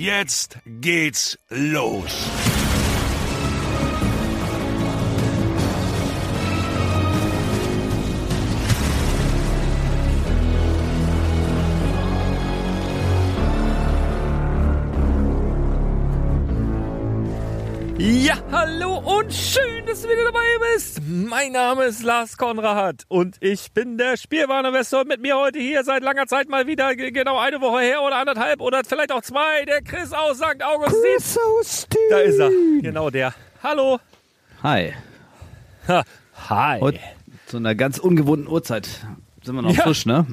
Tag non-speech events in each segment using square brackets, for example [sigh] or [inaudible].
Jetzt geht's los. Ja, hallo und schön, dass du wieder dabei bist. Mein Name ist Lars Konrad und ich bin der Spielwareninvestor. Mit mir heute hier seit langer Zeit mal wieder, genau eine Woche her oder anderthalb oder vielleicht auch zwei, der Chris aus St. Augustin. Chris Austin. Da ist er, genau der. Hallo. Hi. Ha, hi. Und zu einer ganz ungewohnten Uhrzeit sind wir noch ja. frisch, ne?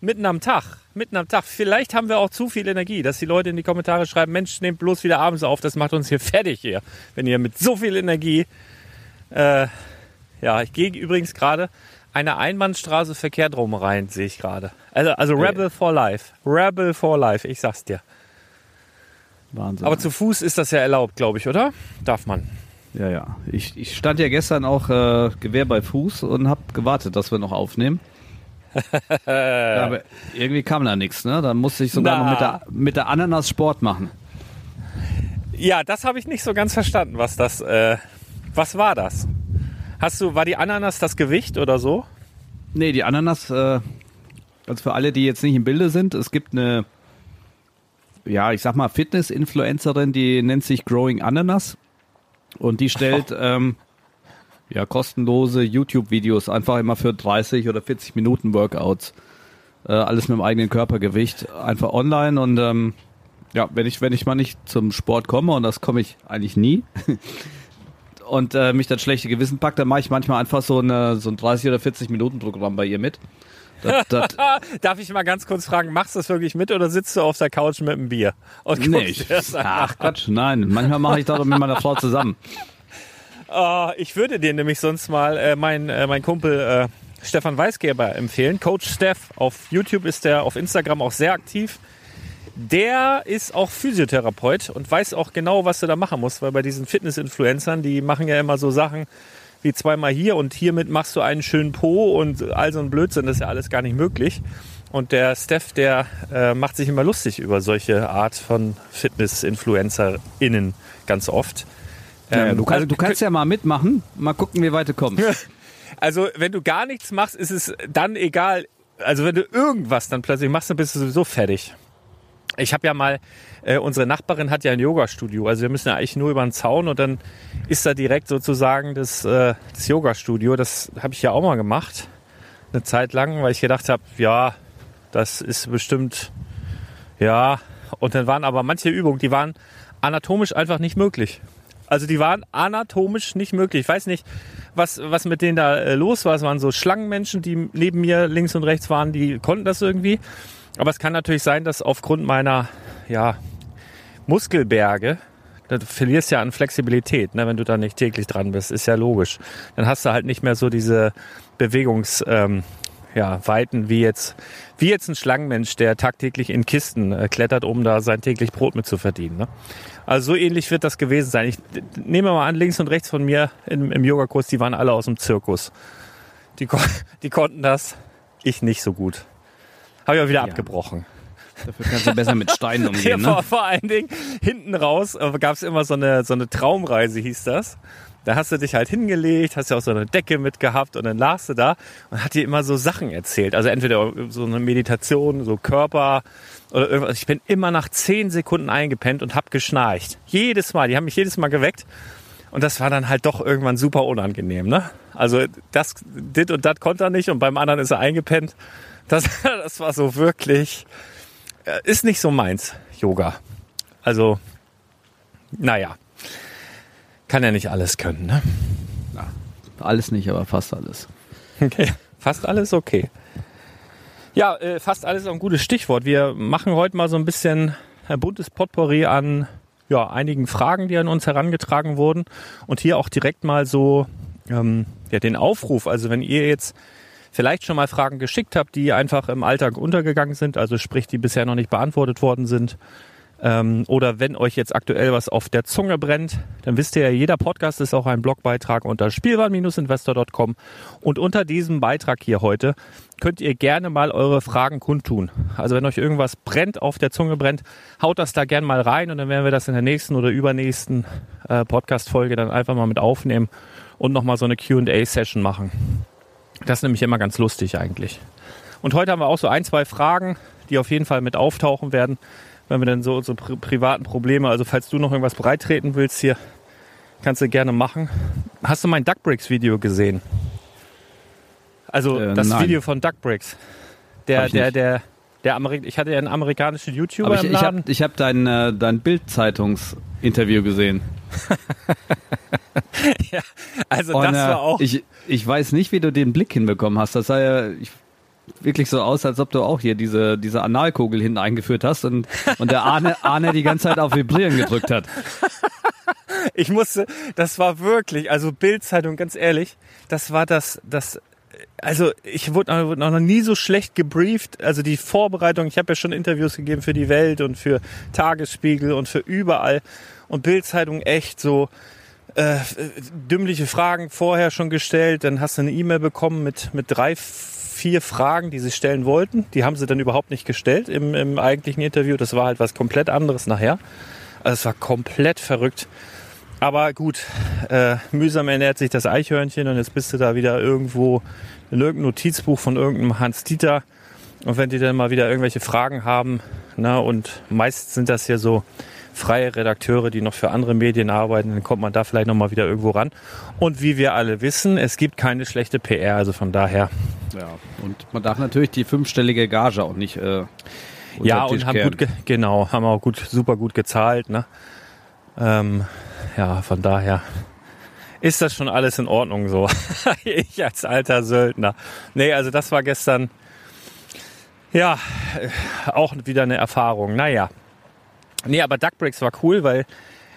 Mitten am Tag mitten am Tag. Vielleicht haben wir auch zu viel Energie, dass die Leute in die Kommentare schreiben, Mensch, nehmt bloß wieder abends auf, das macht uns hier fertig hier. Wenn ihr mit so viel Energie, äh, ja, ich gehe übrigens gerade eine Einbahnstraße Verkehr drum rein, sehe ich gerade. Also, also Rebel for Life. Rebel for Life, ich sag's dir. Wahnsinn. Aber zu Fuß ist das ja erlaubt, glaube ich, oder? Darf man. Ja, ja. Ich, ich stand ja gestern auch äh, Gewehr bei Fuß und habe gewartet, dass wir noch aufnehmen. ja, [laughs] aber irgendwie kam da nichts, ne? Da musste ich sogar Na. noch mit der, mit der Ananas Sport machen. Ja, das habe ich nicht so ganz verstanden, was das, äh, was war das? Hast du, war die Ananas das Gewicht oder so? Nee, die Ananas, äh, also für alle, die jetzt nicht im Bilde sind, es gibt eine, ja, ich sag mal, Fitness-Influencerin, die nennt sich Growing Ananas und die stellt [laughs] ähm, ja kostenlose YouTube-Videos einfach immer für 30 oder 40 Minuten Workouts. Äh, alles mit dem eigenen Körpergewicht, einfach online und ähm, ja, wenn ich, wenn ich mal nicht zum Sport komme, und das komme ich eigentlich nie, [laughs] und äh, mich das schlechte Gewissen packt, dann mache ich manchmal einfach so, eine, so ein 30 oder 40 Minuten Programm bei ihr mit. Das, das, [laughs] Darf ich mal ganz kurz fragen, machst du das wirklich mit oder sitzt du auf der Couch mit einem Bier? Und nee, ich, ach Quatsch, nein. Manchmal mache ich das mit meiner Frau zusammen. [laughs] Ah, ich würde dir nämlich sonst mal äh, mein, äh, mein Kumpel äh, Stefan Weisgeber empfehlen. Coach Steff. Auf YouTube ist er, auf Instagram auch sehr aktiv. Der ist auch Physiotherapeut und weiß auch genau, was du da machen musst, weil bei diesen Fitness-Influencern, die machen ja immer so Sachen wie zweimal hier und hiermit machst du einen schönen Po und all so ein Blödsinn, das ist ja alles gar nicht möglich. Und der Steph, der äh, macht sich immer lustig über solche Art von Fitness-InfluencerInnen ganz oft. Ja, Ähm, du, kannst, du kannst ja mal mitmachen, mal gucken, wie weit du kommst. [laughs] Also, wenn du gar nichts machst, ist es dann egal. Also, wenn du irgendwas dann plötzlich machst, dann bist du sowieso fertig. Ich habe ja mal, äh, unsere Nachbarin hat ja ein Yoga-Studio. Also, wir müssen ja eigentlich nur über den Zaun und dann ist da direkt sozusagen das, äh, das Yoga-Studio. Das habe ich ja auch mal gemacht. Eine Zeit lang, weil ich gedacht habe, ja, das ist bestimmt, ja. Und dann waren aber manche Übungen, die waren anatomisch einfach nicht möglich. Also die waren anatomisch nicht möglich. Ich weiß nicht, was, was mit denen da äh, los war. Es waren so Schlangenmenschen, die neben mir links und rechts waren, die konnten das irgendwie. Aber es kann natürlich sein, dass aufgrund meiner ja, Muskelberge, du verlierst ja an Flexibilität, ne, wenn du da nicht täglich dran bist, ist ja logisch. Dann hast du halt nicht mehr so diese Bewegungs, ähm, ja, wie jetzt, wie jetzt ein Schlangenmensch, der tagtäglich in Kisten äh, klettert, um da sein täglich Brot mit zu verdienen. Ne? Also so ähnlich wird das gewesen sein. Ich nehme mal an, links und rechts von mir im, im Yogakurs, die waren alle aus dem Zirkus. Die, [laughs] die konnten das, ich nicht so gut. Habe ich auch wieder abgebrochen. Dafür kannst du besser mit Steinen Ja, [laughs] umgehen, vor, ne? vor allen Dingen hinten raus äh, gab es immer so eine, so eine Traumreise, hieß das. Da hast du dich halt hingelegt, hast ja auch so eine Decke mitgehabt und dann lagst du da und hat dir immer so Sachen erzählt. Also entweder so eine Meditation, so Körper oder irgendwas. Ich bin immer nach zehn Sekunden eingepennt und hab geschnarcht. Jedes Mal. Die haben mich jedes Mal geweckt. Und das war dann halt doch irgendwann super unangenehm, ne? Also das, dit und das konnte er nicht und beim anderen ist er eingepennt. Das, [laughs] das war so wirklich, äh, ist nicht so meins, Yoga. Also, naja, kann ja nicht alles können, ne? Alles nicht, aber fast alles. Okay, fast alles okay. Ja, äh, fast alles ist auch ein gutes Stichwort. Wir machen heute mal so ein bisschen ein buntes Potpourri an ja, einigen Fragen, die an uns herangetragen wurden. Und hier auch direkt mal so ähm, ja, den Aufruf. Also wenn ihr jetzt vielleicht schon mal Fragen geschickt habt, die einfach im Alltag untergegangen sind, also sprich, die bisher noch nicht beantwortet worden sind, ähm, oder wenn euch jetzt aktuell was auf der Zunge brennt, dann wisst ihr ja, jeder Podcast ist auch ein Blogbeitrag unter spielwaren-investor.com. Und unter diesem Beitrag hier heute könnt ihr gerne mal eure Fragen kundtun. Also wenn euch irgendwas brennt, auf der Zunge brennt, haut das da gerne mal rein und dann werden wir das in der nächsten oder übernächsten äh, Podcast-Folge dann einfach mal mit aufnehmen und nochmal so eine Q&A-Session machen. Das ist nämlich immer ganz lustig eigentlich. Und heute haben wir auch so ein, zwei Fragen, die auf jeden Fall mit auftauchen werden, wenn wir dann so unsere pri privaten Probleme, also falls du noch irgendwas breitreten willst hier, kannst du gerne machen. Hast du mein Duckbricks-Video gesehen? Also Äh, das nein. Video von Duckbricks. Der, der, der, der Amerik ich hatte ja einen amerikanischen YouTuber Aber ich, im ich Laden. habe ich hab dein, äh, dein Bild-Zeitungs-Interview gesehen. [laughs] also Und, das war auch. Ich, ich weiß nicht, wie du den Blick hinbekommen hast. Das sah ja ich, wirklich so aus, als ob du auch hier diese, diese Analkugel hinten eingeführt hast und, und der Arne, Arne die ganze Zeit auf Vibrieren gedrückt hat. [laughs] Ich musste, das war wirklich, also Bildzeitung, ganz ehrlich, das war das, das, also ich wurde wurde noch nie so schlecht gebrieft. Also die Vorbereitung, ich habe ja schon Interviews gegeben für die Welt und für Tagesspiegel und für überall. Und Bildzeitung echt so, äh, dümmliche Fragen vorher schon gestellt. Dann hast du eine E-Mail bekommen mit, mit drei, vier Fragen, die sie stellen wollten. Die haben sie dann überhaupt nicht gestellt im, im eigentlichen Interview. Das war halt was komplett anderes nachher. Also es war komplett verrückt. Aber gut, äh, mühsam ernährt sich das Eichhörnchen und jetzt bist du da wieder irgendwo in irgendeinem Notizbuch von irgendeinem Hans Dieter. Und wenn die dann mal wieder irgendwelche Fragen haben, na, und meist sind das ja so freie Redakteure, die noch für andere Medien arbeiten, dann kommt man da vielleicht nochmal wieder irgendwo ran. Und wie wir alle wissen, es gibt keine schlechte PR, also von daher. Ja, und man darf natürlich die fünfstellige Gage auch nicht. Äh, Ja, und haben gut, ge- genau, haben auch gut, super gut gezahlt, ne? Ähm, ja, von daher ist das schon alles in Ordnung so. [laughs] ich als alter Söldner. Nee, also das war gestern, ja, äh, auch wieder eine Erfahrung. Naja. Nee, aber Duckbricks war cool, weil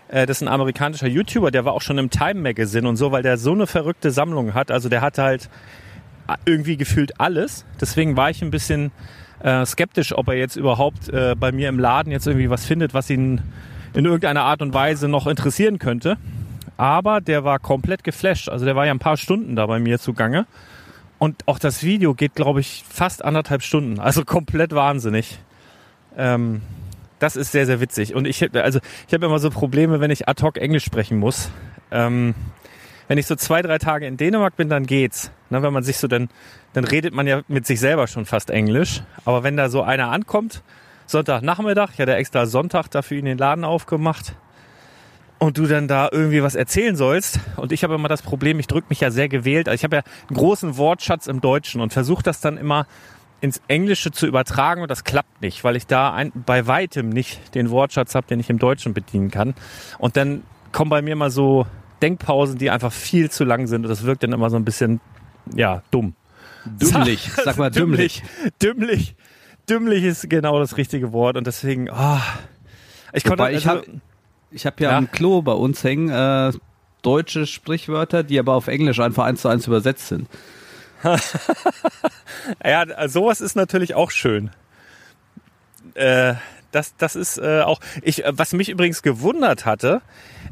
äh, das ist ein amerikanischer YouTuber, der war auch schon im Time Magazine und so, weil der so eine verrückte Sammlung hat. Also der hat halt irgendwie gefühlt alles. Deswegen war ich ein bisschen äh, skeptisch, ob er jetzt überhaupt äh, bei mir im Laden jetzt irgendwie was findet, was ihn in irgendeiner Art und Weise noch interessieren könnte. Aber der war komplett geflasht. Also der war ja ein paar Stunden da bei mir zugange. Und auch das Video geht, glaube ich, fast anderthalb Stunden. Also komplett wahnsinnig. Ähm, das ist sehr, sehr witzig. Und ich, also, ich habe immer so Probleme, wenn ich ad hoc Englisch sprechen muss. Ähm, wenn ich so zwei, drei Tage in Dänemark bin, dann geht's. Ne, wenn man sich so dann, dann redet man ja mit sich selber schon fast Englisch. Aber wenn da so einer ankommt, Sonntagnachmittag, ich hatte extra Sonntag dafür ihn den Laden aufgemacht und du dann da irgendwie was erzählen sollst. Und ich habe immer das Problem, ich drücke mich ja sehr gewählt. Also ich habe ja einen großen Wortschatz im Deutschen und versuche das dann immer ins Englische zu übertragen und das klappt nicht, weil ich da ein, bei weitem nicht den Wortschatz habe, den ich im Deutschen bedienen kann. Und dann kommen bei mir mal so Denkpausen, die einfach viel zu lang sind und das wirkt dann immer so ein bisschen, ja, dumm. Dümmlich, [laughs] sag mal dümmlich. Dümmlich. Dümmlich ist genau das richtige Wort und deswegen, ah, ich konnte, Wobei ich also, hab- Ich habe ja, Ja. am Klo bei uns hängen äh, deutsche Sprichwörter, die aber auf Englisch einfach eins zu eins übersetzt sind. [laughs] Ja, sowas ist natürlich auch schön. Äh, das, das ist äh, auch. Ich, was mich übrigens gewundert hatte,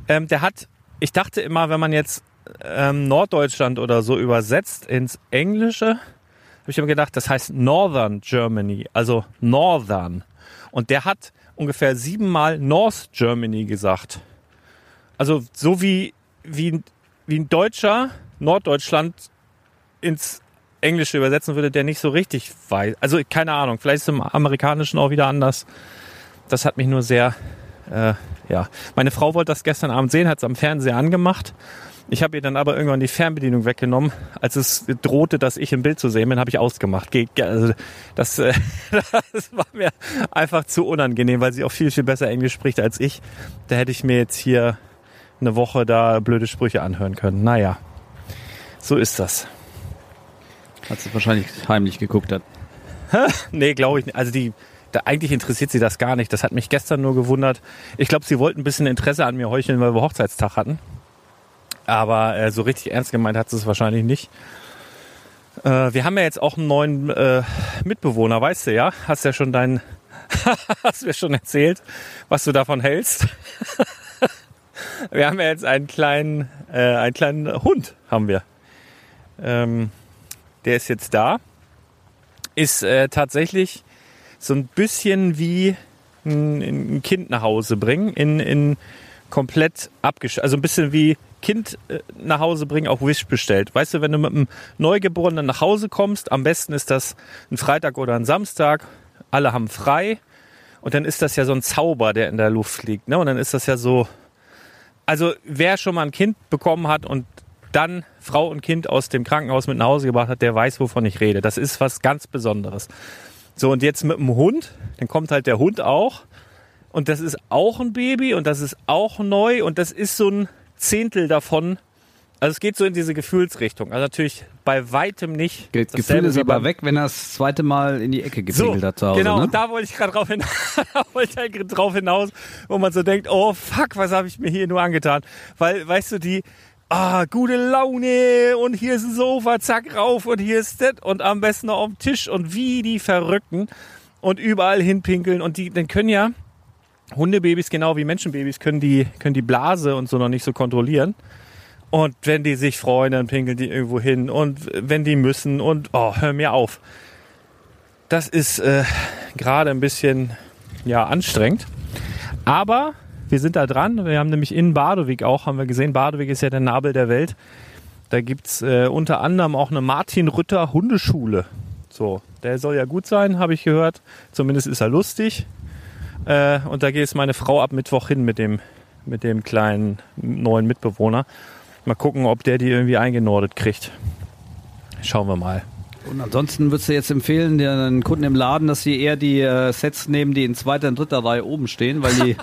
ähm, der hat, ich dachte immer, wenn man jetzt ähm, Norddeutschland oder so übersetzt ins Englische, habe ich immer gedacht, das heißt Northern Germany, also Northern. Und der hat ungefähr siebenmal North Germany gesagt. Also so wie, wie, wie ein Deutscher Norddeutschland ins Englische übersetzen würde, der nicht so richtig weiß. Also keine Ahnung, vielleicht ist es im Amerikanischen auch wieder anders. Das hat mich nur sehr, äh, ja. Meine Frau wollte das gestern Abend sehen, hat es am Fernseher angemacht. Ich habe ihr dann aber irgendwann die Fernbedienung weggenommen. Als es drohte, dass ich im Bild zu sehen bin, habe ich ausgemacht. Also das, äh, [laughs] das war mir einfach zu unangenehm, weil sie auch viel, viel besser Englisch spricht als ich. Da hätte ich mir jetzt hier eine Woche da blöde Sprüche anhören können. Naja, so ist das. Hat sie wahrscheinlich heimlich geguckt hat. Nee, glaube ich nicht. Also die, da, eigentlich interessiert sie das gar nicht. Das hat mich gestern nur gewundert. Ich glaube, sie wollten ein bisschen Interesse an mir heucheln, weil wir Hochzeitstag hatten. Aber äh, so richtig ernst gemeint hat sie es wahrscheinlich nicht. Äh, wir haben ja jetzt auch einen neuen äh, Mitbewohner, weißt du ja? Hast ja schon deinen, [laughs] hast mir schon erzählt, was du davon hältst. [laughs] wir haben ja jetzt einen kleinen, äh, einen kleinen Hund, haben wir. Ähm, der ist jetzt da ist äh, tatsächlich so ein bisschen wie ein, ein Kind nach Hause bringen, in, in komplett abgesch... Also ein bisschen wie Kind äh, nach Hause bringen, auch Wish bestellt. Weißt du, wenn du mit einem Neugeborenen nach Hause kommst, am besten ist das ein Freitag oder ein Samstag, alle haben frei und dann ist das ja so ein Zauber, der in der Luft liegt. Ne? Und dann ist das ja so... Also wer schon mal ein Kind bekommen hat und dann Frau und Kind aus dem Krankenhaus mit nach Hause gebracht hat, der weiß, wovon ich rede. Das ist was ganz Besonderes. So, und jetzt mit dem Hund, dann kommt halt der Hund auch. Und das ist auch ein Baby und das ist auch neu und das ist so ein Zehntel davon. Also es geht so in diese Gefühlsrichtung. Also natürlich bei weitem nicht. Ge Gefühl ist aber weg, wenn er das zweite Mal in die Ecke so, gepinkelt hat zu Hause. genau, ne? und da wollte ich gerade drauf halt [laughs] grad drauf hinaus, wo man so denkt, oh fuck, was habe ich mir hier nur angetan? Weil, weißt du, die, ah, gute Laune und hier ist ein Sofa, zack, rauf und hier ist das und am besten noch auf dem Tisch und wie die Verrückten und überall hinpinkeln und die, dann können ja, Hundebabys genau wie Menschenbabys können die, können die Blase und so noch nicht so kontrollieren. Und wenn die sich freuen, dann pinkeln die irgendwo hin. Und wenn die müssen und oh, hör mir auf. Das ist äh, gerade ein bisschen ja, anstrengend. Aber wir sind da dran. Wir haben nämlich in Badewig auch, haben wir gesehen, Badewig ist ja der Nabel der Welt. Da gibt's äh, unter anderem auch eine Martin Rütter Hundeschule. So, der soll ja gut sein, habe ich gehört. Zumindest ist er lustig. Äh, und da geht es meine Frau ab Mittwoch hin mit dem, mit dem kleinen neuen Mitbewohner. Mal gucken, ob der die irgendwie eingenordet kriegt. Schauen wir mal. Und ansonsten würdest du jetzt empfehlen, den Kunden im Laden, dass sie eher die äh, Sets nehmen, die in zweiter und dritter Reihe oben stehen, weil die,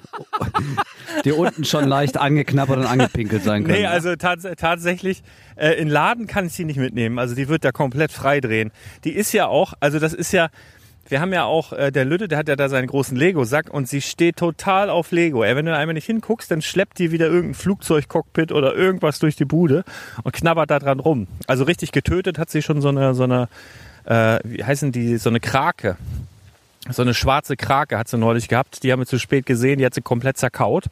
[laughs] die unten schon leicht angeknabbert und angepinkelt sein können. Nee, also tats tatsächlich, äh, in Laden kann ich sie nicht mitnehmen. Also die wird da komplett frei drehen. Die ist ja auch, also das ist ja, wir haben ja auch, äh, der Lütte, der hat ja da seinen großen Lego-Sack und sie steht total auf Lego. Ey, wenn du einmal nicht hinguckst, dann schleppt die wieder irgendein Flugzeugcockpit oder irgendwas durch die Bude und knabbert da dran rum. Also richtig getötet hat sie schon so eine, so eine, äh, wie heißen die, so eine Krake. So eine schwarze Krake hat sie neulich gehabt. Die haben wir zu spät gesehen, die hat sie komplett zerkaut.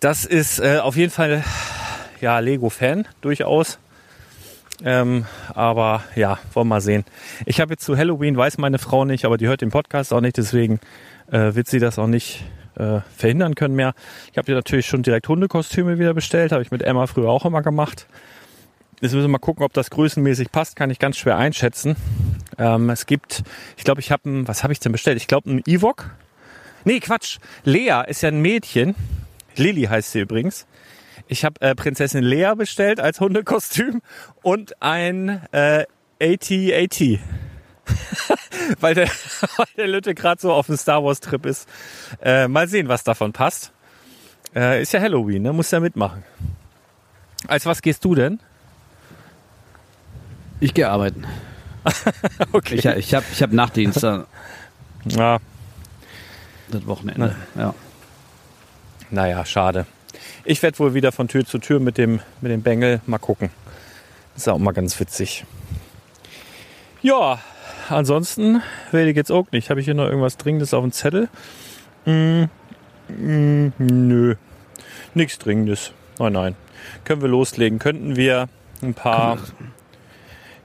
Das ist äh, auf jeden Fall, ja, Lego-Fan durchaus. Ähm, aber ja, wollen wir mal sehen. Ich habe jetzt zu Halloween, weiß meine Frau nicht, aber die hört den Podcast auch nicht, deswegen äh, wird sie das auch nicht äh, verhindern können mehr. Ich habe dir natürlich schon direkt Hundekostüme wieder bestellt, habe ich mit Emma früher auch immer gemacht. Jetzt müssen wir mal gucken, ob das größenmäßig passt, kann ich ganz schwer einschätzen. Ähm, es gibt, ich glaube, ich habe ein, was habe ich denn bestellt? Ich glaube, ein Ewok. Nee, Quatsch. Lea ist ja ein Mädchen. Lilly heißt sie übrigens. Ich habe äh, Prinzessin Lea bestellt als Hundekostüm und ein äh, AT-AT. [laughs] weil, der, [laughs] weil der Lütte gerade so auf dem Star Wars Trip ist. Äh, mal sehen, was davon passt. Äh, ist ja Halloween, ne? Muss ja mitmachen. Als was gehst du denn? Ich gehe arbeiten. [laughs] okay. Ich, ich habe ich hab Nachtdienst ja, das Wochenende. Ja. naja, schade. Ich werde wohl wieder von Tür zu Tür mit dem, mit dem Bengel mal gucken. Ist auch mal ganz witzig. Ja, ansonsten will ich jetzt auch nicht. Habe ich hier noch irgendwas Dringendes auf dem Zettel? Mm, mm, nö, nichts Dringendes. Nein, nein. Können wir loslegen? Könnten wir ein paar.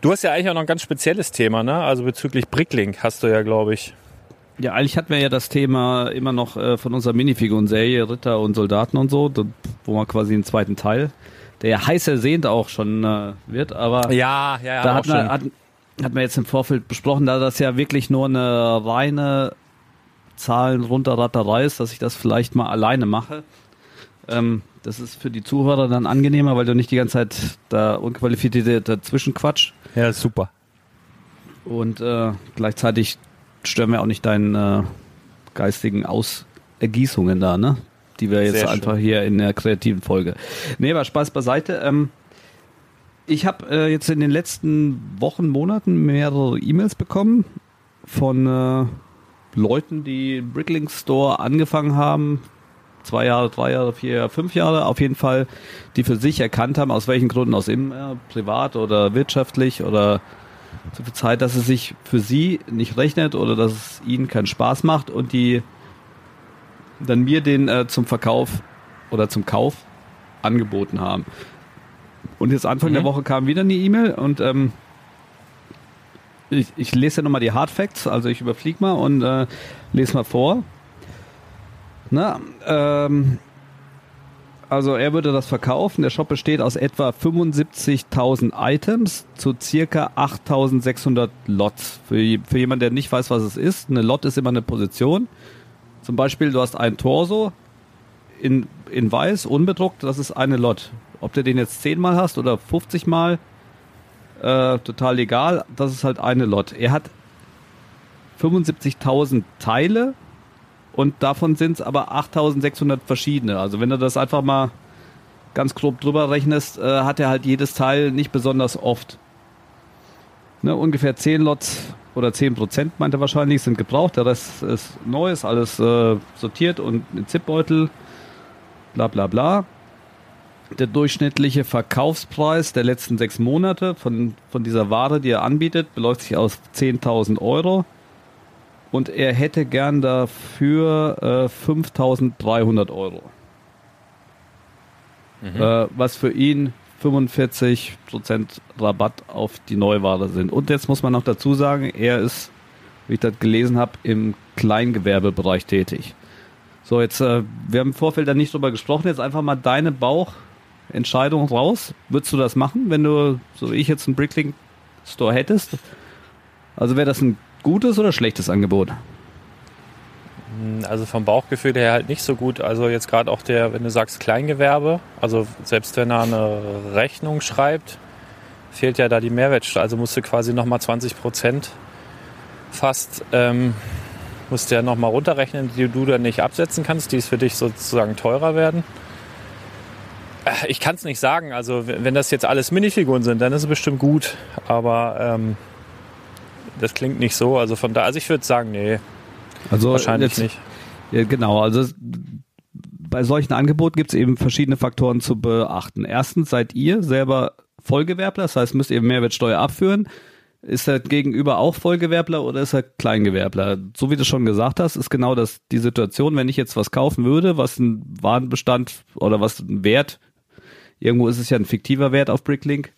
Du hast ja eigentlich auch noch ein ganz spezielles Thema, ne? Also bezüglich Bricklink hast du ja, glaube ich. Ja, eigentlich hatten wir ja das Thema immer noch äh, von unserer Minifiguren-Serie Ritter und Soldaten und so, wo man quasi einen zweiten Teil, der ja heiß ersehnt auch schon äh, wird, aber Ja, ja, ja. da hat man, hat, hat man jetzt im Vorfeld besprochen, da das ja wirklich nur eine reine Zahlen runterratterei ist, dass ich das vielleicht mal alleine mache. Ähm, das ist für die Zuhörer dann angenehmer, weil du nicht die ganze Zeit da unqualifiziert dazwischen quatsch. ja, super. Und äh, gleichzeitig stören wir auch nicht deinen äh, geistigen Ausergießungen da, ne? Die wir jetzt Sehr einfach hier in der kreativen Folge. Nee, aber Spaß beiseite. Ähm, ich habe äh, jetzt in den letzten Wochen, Monaten mehrere E-Mails bekommen von äh, Leuten, die Bricklink Store angefangen haben. Zwei Jahre, drei Jahre, vier Jahre, fünf Jahre auf jeden Fall, die für sich erkannt haben, aus welchen Gründen, aus immer, privat oder wirtschaftlich oder so viel Zeit, dass es sich für sie nicht rechnet oder dass es ihnen keinen Spaß macht und die dann mir den äh, zum Verkauf oder zum Kauf angeboten haben. Und jetzt Anfang Mhm. der Woche kam wieder eine E-Mail und ähm, ich, ich lese ja nochmal die Hard Facts, also ich überfliege mal und äh, lese mal vor. Na, ähm, also er würde das verkaufen. Der Shop besteht aus etwa 75.000 Items zu circa 8.600 Lots. Für, für jemanden, der nicht weiß, was es ist, eine Lot ist immer eine Position. Zum Beispiel, du hast ein Torso in, in weiß, unbedruckt, das ist eine Lot. Ob du den jetzt 10 Mal hast oder 50 Mal, äh, total legal, das ist halt eine Lot. Er hat 75.000 Teile und davon sind es aber 8600 verschiedene. Also wenn du das einfach mal ganz grob drüber rechnest, äh, hat er halt jedes Teil nicht besonders oft. Ne, ungefähr 10 Lots oder 10 Prozent meint er wahrscheinlich sind gebraucht. Der Rest ist neu, ist alles äh, sortiert und in Zipbeutel. Bla bla bla. Der durchschnittliche Verkaufspreis der letzten sechs Monate von, von dieser Ware, die er anbietet, beläuft sich auf 10.000 Euro. Und er hätte gern dafür äh, 5300 Euro. Äh, was für ihn 45% Rabatt auf die Neuware sind. Und jetzt muss man noch dazu sagen, er ist, wie ich das gelesen habe, im Kleingewerbebereich tätig. So, jetzt, äh, wir haben im Vorfeld da nicht drüber gesprochen, jetzt einfach mal deine Bauchentscheidung raus. Würdest du das machen, wenn du, so wie ich jetzt einen Bricklink Store hättest? Also wäre das ein gutes oder schlechtes Angebot? Also vom Bauchgefühl her halt nicht so gut. Also jetzt gerade auch der, wenn du sagst Kleingewerbe, also selbst wenn er eine Rechnung schreibt, fehlt ja da die Mehrwertsteuer. Also musst du quasi nochmal 20 Prozent fast, ähm, musst du ja nochmal runterrechnen, die du dann nicht absetzen kannst, die es für dich sozusagen teurer werden. Äh, Ich kann es nicht sagen. Also wenn das jetzt alles Minifiguren sind, dann ist es bestimmt gut. Aber ähm, das klingt nicht so. Also von da, also ich würde sagen, nee, Also wahrscheinlich jetzt, nicht. Ja, genau, also bei solchen Angeboten gibt es eben verschiedene Faktoren zu beachten. Erstens seid ihr selber Vollgewerbler, das heißt, müsst ihr Mehrwertsteuer abführen. Ist er gegenüber auch Vollgewerbler oder ist er Kleingewerbler? So wie du schon gesagt hast, ist genau das die Situation, wenn ich jetzt was kaufen würde, was ein Warenbestand oder was ein Wert, irgendwo ist es ja ein fiktiver Wert auf Bricklink,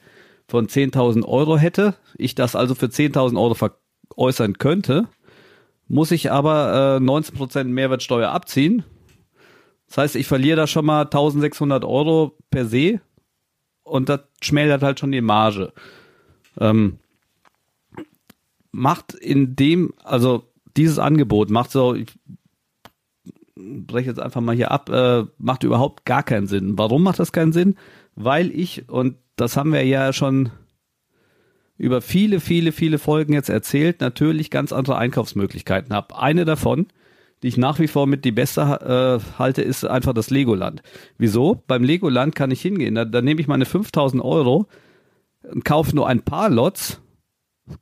von 10.000 Euro hätte, ich das also für 10.000 Euro veräußern könnte, muss ich aber äh, 19% Mehrwertsteuer abziehen. Das heißt, ich verliere da schon mal 1600 Euro per se und das schmälert halt schon die Marge. Ähm, macht in dem, also dieses Angebot macht so, ich breche jetzt einfach mal hier ab, äh, macht überhaupt gar keinen Sinn. Warum macht das keinen Sinn? Weil ich, und das haben wir ja schon über viele, viele, viele Folgen jetzt erzählt, natürlich ganz andere Einkaufsmöglichkeiten habe. Eine davon, die ich nach wie vor mit die beste äh, halte, ist einfach das Legoland. Wieso? Beim Legoland kann ich hingehen, da, da nehme ich meine 5000 Euro und kaufe nur ein paar Lots,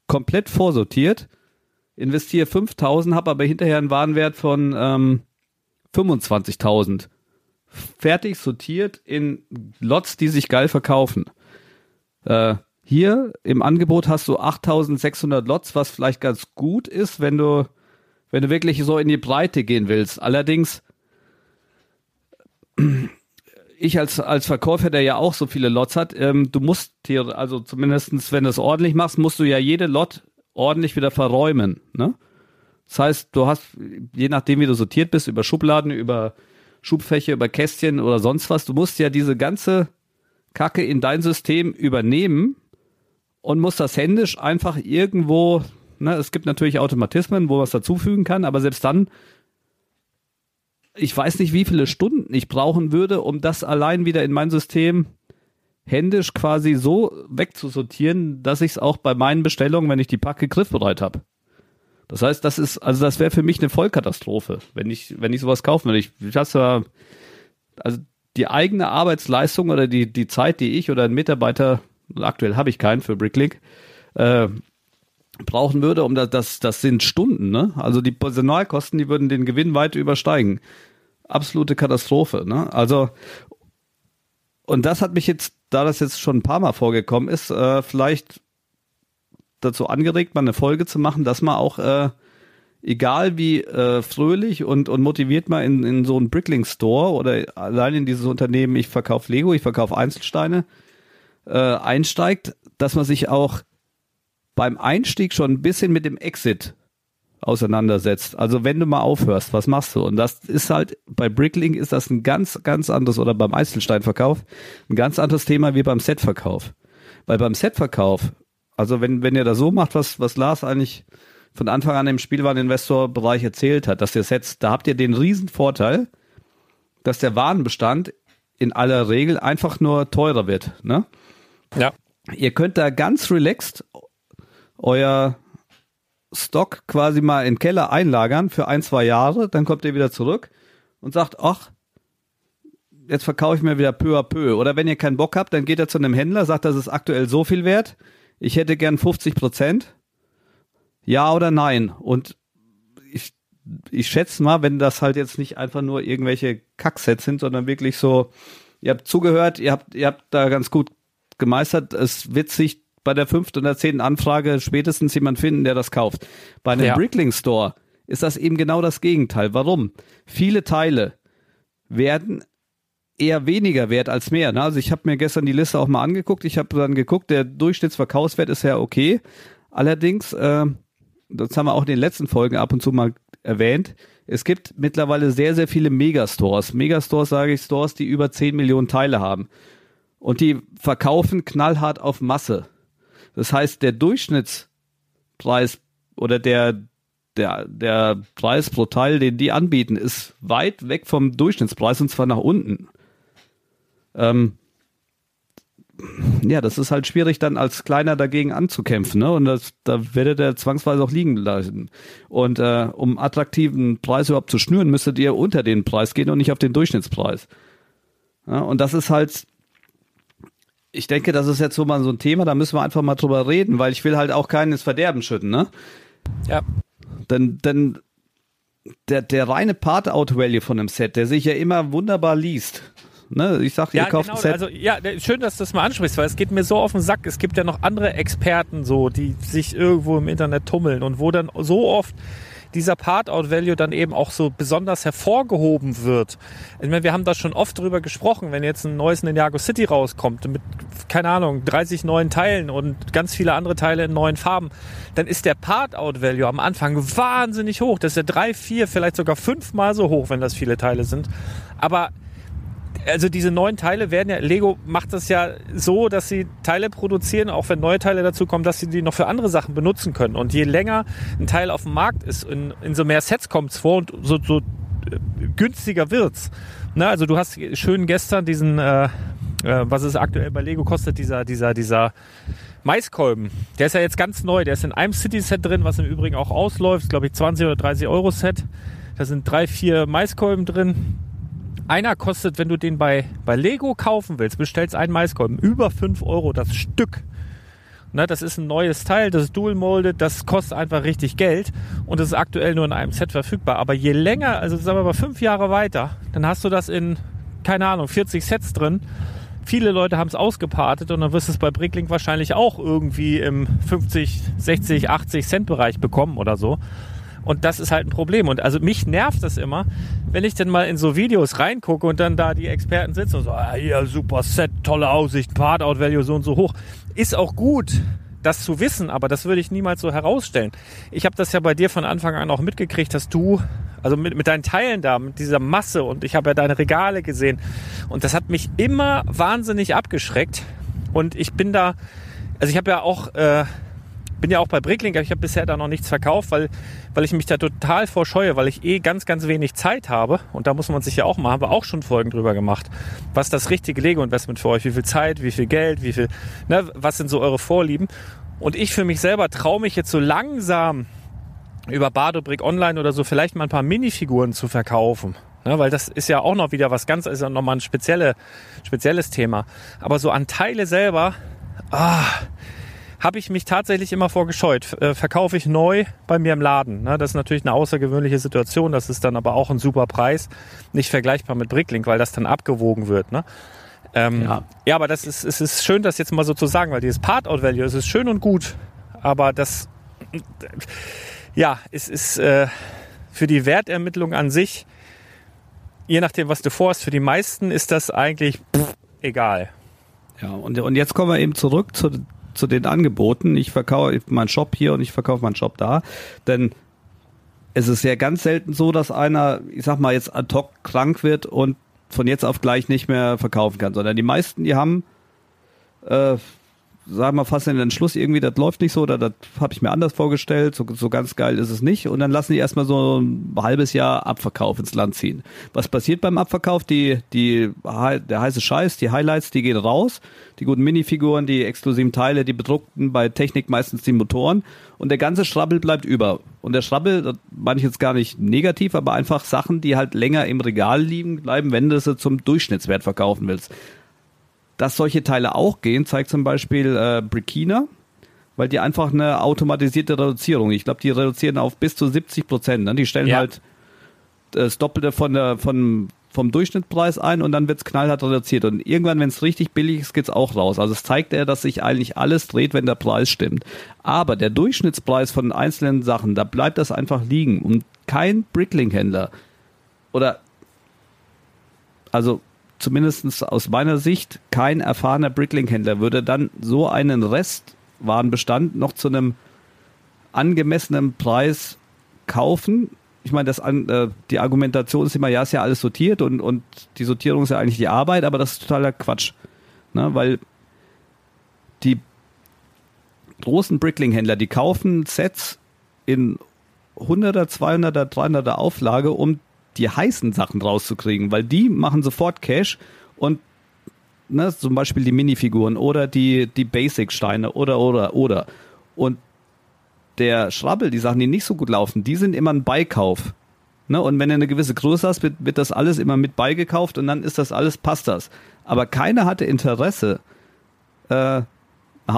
komplett vorsortiert, investiere 5000, habe aber hinterher einen Warenwert von ähm, 25.000. Fertig sortiert in Lots, die sich geil verkaufen. Äh, hier im Angebot hast du 8600 Lots, was vielleicht ganz gut ist, wenn du, wenn du wirklich so in die Breite gehen willst. Allerdings, ich als, als Verkäufer, der ja auch so viele Lots hat, ähm, du musst hier, also zumindestens, wenn du es ordentlich machst, musst du ja jede Lot ordentlich wieder verräumen. Ne? Das heißt, du hast, je nachdem, wie du sortiert bist, über Schubladen, über Schubfächer, über Kästchen oder sonst was, du musst ja diese ganze Kacke in dein System übernehmen und musst das händisch einfach irgendwo, ne, es gibt natürlich Automatismen, wo man es dazufügen kann, aber selbst dann, ich weiß nicht, wie viele Stunden ich brauchen würde, um das allein wieder in mein System händisch quasi so wegzusortieren, dass ich es auch bei meinen Bestellungen, wenn ich die packe, griffbereit habe. Das heißt, das ist, also das wäre für mich eine Vollkatastrophe, wenn ich, wenn ich sowas kaufen würde. Ich, hasse ja, also die eigene Arbeitsleistung oder die, die Zeit, die ich oder ein Mitarbeiter, aktuell habe ich keinen für Bricklink, äh, brauchen würde, um das, das, das sind Stunden, ne? Also die Personalkosten, die würden den Gewinn weit übersteigen. Absolute Katastrophe, ne? Also, und das hat mich jetzt, da das jetzt schon ein paar Mal vorgekommen ist, äh, vielleicht dazu angeregt, mal eine Folge zu machen, dass man auch, äh, egal wie äh, fröhlich und, und motiviert man in, in so einen Bricklink Store oder allein in dieses Unternehmen, ich verkaufe Lego, ich verkaufe Einzelsteine, äh, einsteigt, dass man sich auch beim Einstieg schon ein bisschen mit dem Exit auseinandersetzt. Also wenn du mal aufhörst, was machst du? Und das ist halt, bei Bricklink ist das ein ganz, ganz anderes, oder beim Einzelsteinverkauf, ein ganz anderes Thema wie beim Setverkauf. Weil beim Setverkauf, also wenn, wenn ihr das so macht, was, was Lars eigentlich von Anfang an im Spielwareninvestor-Bereich erzählt hat, dass ihr Sets, da habt ihr den riesen Vorteil, dass der Warenbestand in aller Regel einfach nur teurer wird. Ne? Ja. Ihr könnt da ganz relaxed euer Stock quasi mal in den Keller einlagern für ein, zwei Jahre, dann kommt ihr wieder zurück und sagt, ach, jetzt verkaufe ich mir wieder peu à peu. Oder wenn ihr keinen Bock habt, dann geht ihr zu einem Händler, sagt, das ist aktuell so viel wert, ich hätte gern 50 Prozent. Ja oder nein? Und ich, ich schätze mal, wenn das halt jetzt nicht einfach nur irgendwelche Kacksets sind, sondern wirklich so, ihr habt zugehört, ihr habt, ihr habt da ganz gut gemeistert, es wird sich bei der fünften oder zehnten Anfrage spätestens jemand finden, der das kauft. Bei einem Ja. Bricklink Store ist das eben genau das Gegenteil. Warum? Viele Teile werden eher weniger wert als mehr. Ne? Also ich habe mir gestern die Liste auch mal angeguckt. Ich habe dann geguckt, der Durchschnittsverkaufswert ist ja okay. Allerdings, äh, das haben wir auch in den letzten Folgen ab und zu mal erwähnt, es gibt mittlerweile sehr, sehr viele Megastores. Megastores sage ich Stores, die über 10 Millionen Teile haben. Und die verkaufen knallhart auf Masse. Das heißt, der Durchschnittspreis oder der, der, der Preis pro Teil, den die anbieten, ist weit weg vom Durchschnittspreis und zwar nach unten. Ähm, ja, das ist halt schwierig dann als Kleiner dagegen anzukämpfen, ne? Und das, da werdet ihr zwangsweise auch liegen lassen. Und äh, um attraktiven Preis überhaupt zu schnüren, müsstet ihr unter den Preis gehen und nicht auf den Durchschnittspreis. Ja, und das ist halt, ich denke, das ist jetzt so mal so ein Thema, da müssen wir einfach mal drüber reden, weil ich will halt auch keinen ins Verderben schütten, ne? Ja. Denn, denn der, der reine Part-Out-Value von einem Set, der sich ja immer wunderbar liest, Ne? Ich sag, ihr Ja, kauft genau, ein Set. also ja, schön, dass du das mal ansprichst, weil es geht mir so auf den Sack. Es gibt ja noch andere Experten so, die sich irgendwo im Internet tummeln und wo dann so oft dieser Part-Out-Value dann eben auch so besonders hervorgehoben wird. Ich meine, wir haben da schon oft drüber gesprochen, wenn jetzt ein neues Ninjago City rauskommt mit, keine Ahnung, 30 neuen Teilen und ganz viele andere Teile in neuen Farben, dann ist der Part-Out-Value am Anfang wahnsinnig hoch. Das ist ja drei, vier, vielleicht sogar fünfmal so hoch, wenn das viele Teile sind. Aber also diese neuen Teile werden ja, Lego macht das ja so, dass sie Teile produzieren, auch wenn neue Teile dazu kommen, dass sie die noch für andere Sachen benutzen können. Und je länger ein Teil auf dem Markt ist, in, in so mehr Sets kommt es vor und so, so äh, günstiger wird's. Na, also du hast schön gestern diesen, äh, äh, was es aktuell bei Lego kostet, dieser, dieser, dieser Maiskolben. Der ist ja jetzt ganz neu. Der ist in einem City-Set drin, was im Übrigen auch ausläuft. Glaube ich 20 oder 30 Euro Set. Da sind drei, vier Maiskolben drin. Einer kostet, wenn du den bei, bei Lego kaufen willst, bestellst einen Maiskolben, über 5 Euro das Stück. Ne, das ist ein neues Teil, das ist dual molded, das kostet einfach richtig Geld und das ist aktuell nur in einem Set verfügbar. Aber je länger, also sagen wir mal fünf Jahre weiter, dann hast du das in, keine Ahnung, 40 Sets drin. Viele Leute haben es ausgepartet und dann wirst du es bei Bricklink wahrscheinlich auch irgendwie im 50, 60, 80 Cent Bereich bekommen oder so. Und das ist halt ein Problem. Und also mich nervt das immer, wenn ich dann mal in so Videos reingucke und dann da die Experten sitzen und so, ah, hier, super Set, tolle Aussicht, Part-Out-Value so und so hoch. Ist auch gut, das zu wissen, aber das würde ich niemals so herausstellen. Ich habe das ja bei dir von Anfang an auch mitgekriegt, dass du, also mit, mit deinen Teilen da, mit dieser Masse und ich habe ja deine Regale gesehen und das hat mich immer wahnsinnig abgeschreckt und ich bin da, also ich habe ja auch... Äh, bin ja auch bei Bricklink, aber ich habe bisher da noch nichts verkauft, weil, weil ich mich da total vorscheue, weil ich eh ganz, ganz wenig Zeit habe. Und da muss man sich ja auch mal, haben wir auch schon Folgen drüber gemacht. Was ist das richtige Lego-Investment für euch? Wie viel Zeit, wie viel Geld, wie viel, ne, was sind so eure Vorlieben? Und ich für mich selber traue mich jetzt so langsam über Badobrick Online oder so vielleicht mal ein paar Minifiguren zu verkaufen. Ne, weil das ist ja auch noch wieder was ganz, ist ja nochmal ein spezielle, spezielles Thema. Aber so an Teile selber, ah, habe ich mich tatsächlich immer vorgescheut. Äh, verkaufe ich neu bei mir im Laden. Ne? Das ist natürlich eine außergewöhnliche Situation. Das ist dann aber auch ein super Preis. Nicht vergleichbar mit Bricklink, weil das dann abgewogen wird. Ne? Ähm, ja. ja, aber das ist, es ist schön, das jetzt mal so zu sagen, weil dieses Part-Out-Value, es ist schön und gut, aber das, ja, es ist äh, für die Wertermittlung an sich, je nachdem, was du vorhast, für die meisten ist das eigentlich pff, egal. Ja, und, und jetzt kommen wir eben zurück zu zu den Angeboten. Ich verkaufe meinen Shop hier und ich verkaufe meinen Shop da. Denn es ist ja ganz selten so, dass einer, ich sag mal, jetzt ad hoc krank wird und von jetzt auf gleich nicht mehr verkaufen kann, sondern die meisten, die haben äh, sagen wir fast den Entschluss irgendwie, das läuft nicht so oder das habe ich mir anders vorgestellt, so, so ganz geil ist es nicht und dann lassen die erstmal so ein halbes Jahr Abverkauf ins Land ziehen. Was passiert beim Abverkauf? Die, die, der heiße Scheiß, die Highlights, die gehen raus, die guten Minifiguren, die exklusiven Teile, die bedruckten, bei Technik meistens die Motoren und der ganze Schrabbel bleibt über. Und der Schrabbel, das meine ich jetzt gar nicht negativ, aber einfach Sachen, die halt länger im Regal liegen bleiben, wenn du sie zum Durchschnittswert verkaufen willst. Dass solche Teile auch gehen, zeigt zum Beispiel äh, Brikina, weil die einfach eine automatisierte Reduzierung, ich glaube, die reduzieren auf bis zu 70 Prozent. Ne? Die stellen ja. halt das Doppelte von der, von, vom Durchschnittspreis ein und dann wird's knallhart reduziert. Und irgendwann, wenn es richtig billig ist, geht's auch raus. Also es zeigt er, dass sich eigentlich alles dreht, wenn der Preis stimmt. Aber der Durchschnittspreis von einzelnen Sachen, da bleibt das einfach liegen. Und kein Bricklink-Händler oder also zumindest aus meiner Sicht kein erfahrener Bricklink-Händler würde dann so einen Restwarenbestand noch zu einem angemessenen Preis kaufen. Ich meine, das äh, die Argumentation ist immer, ja, ist ja alles sortiert und, und die Sortierung ist ja eigentlich die Arbeit, aber das ist totaler Quatsch. Ne? Weil die großen Brickling-Händler, die kaufen Sets in 100er, 200er, 300er Auflage, um die heißen Sachen rauszukriegen, weil die machen sofort Cash und ne, zum Beispiel die Minifiguren oder die, die Basic-Steine oder, oder, oder. Und der Schrabbel, die Sachen, die nicht so gut laufen, die sind immer ein Beikauf. Ne? Und wenn du eine gewisse Größe hast, wird, wird das alles immer mit beigekauft und dann ist das alles, passt das. Aber keiner hatte Interesse, äh, einen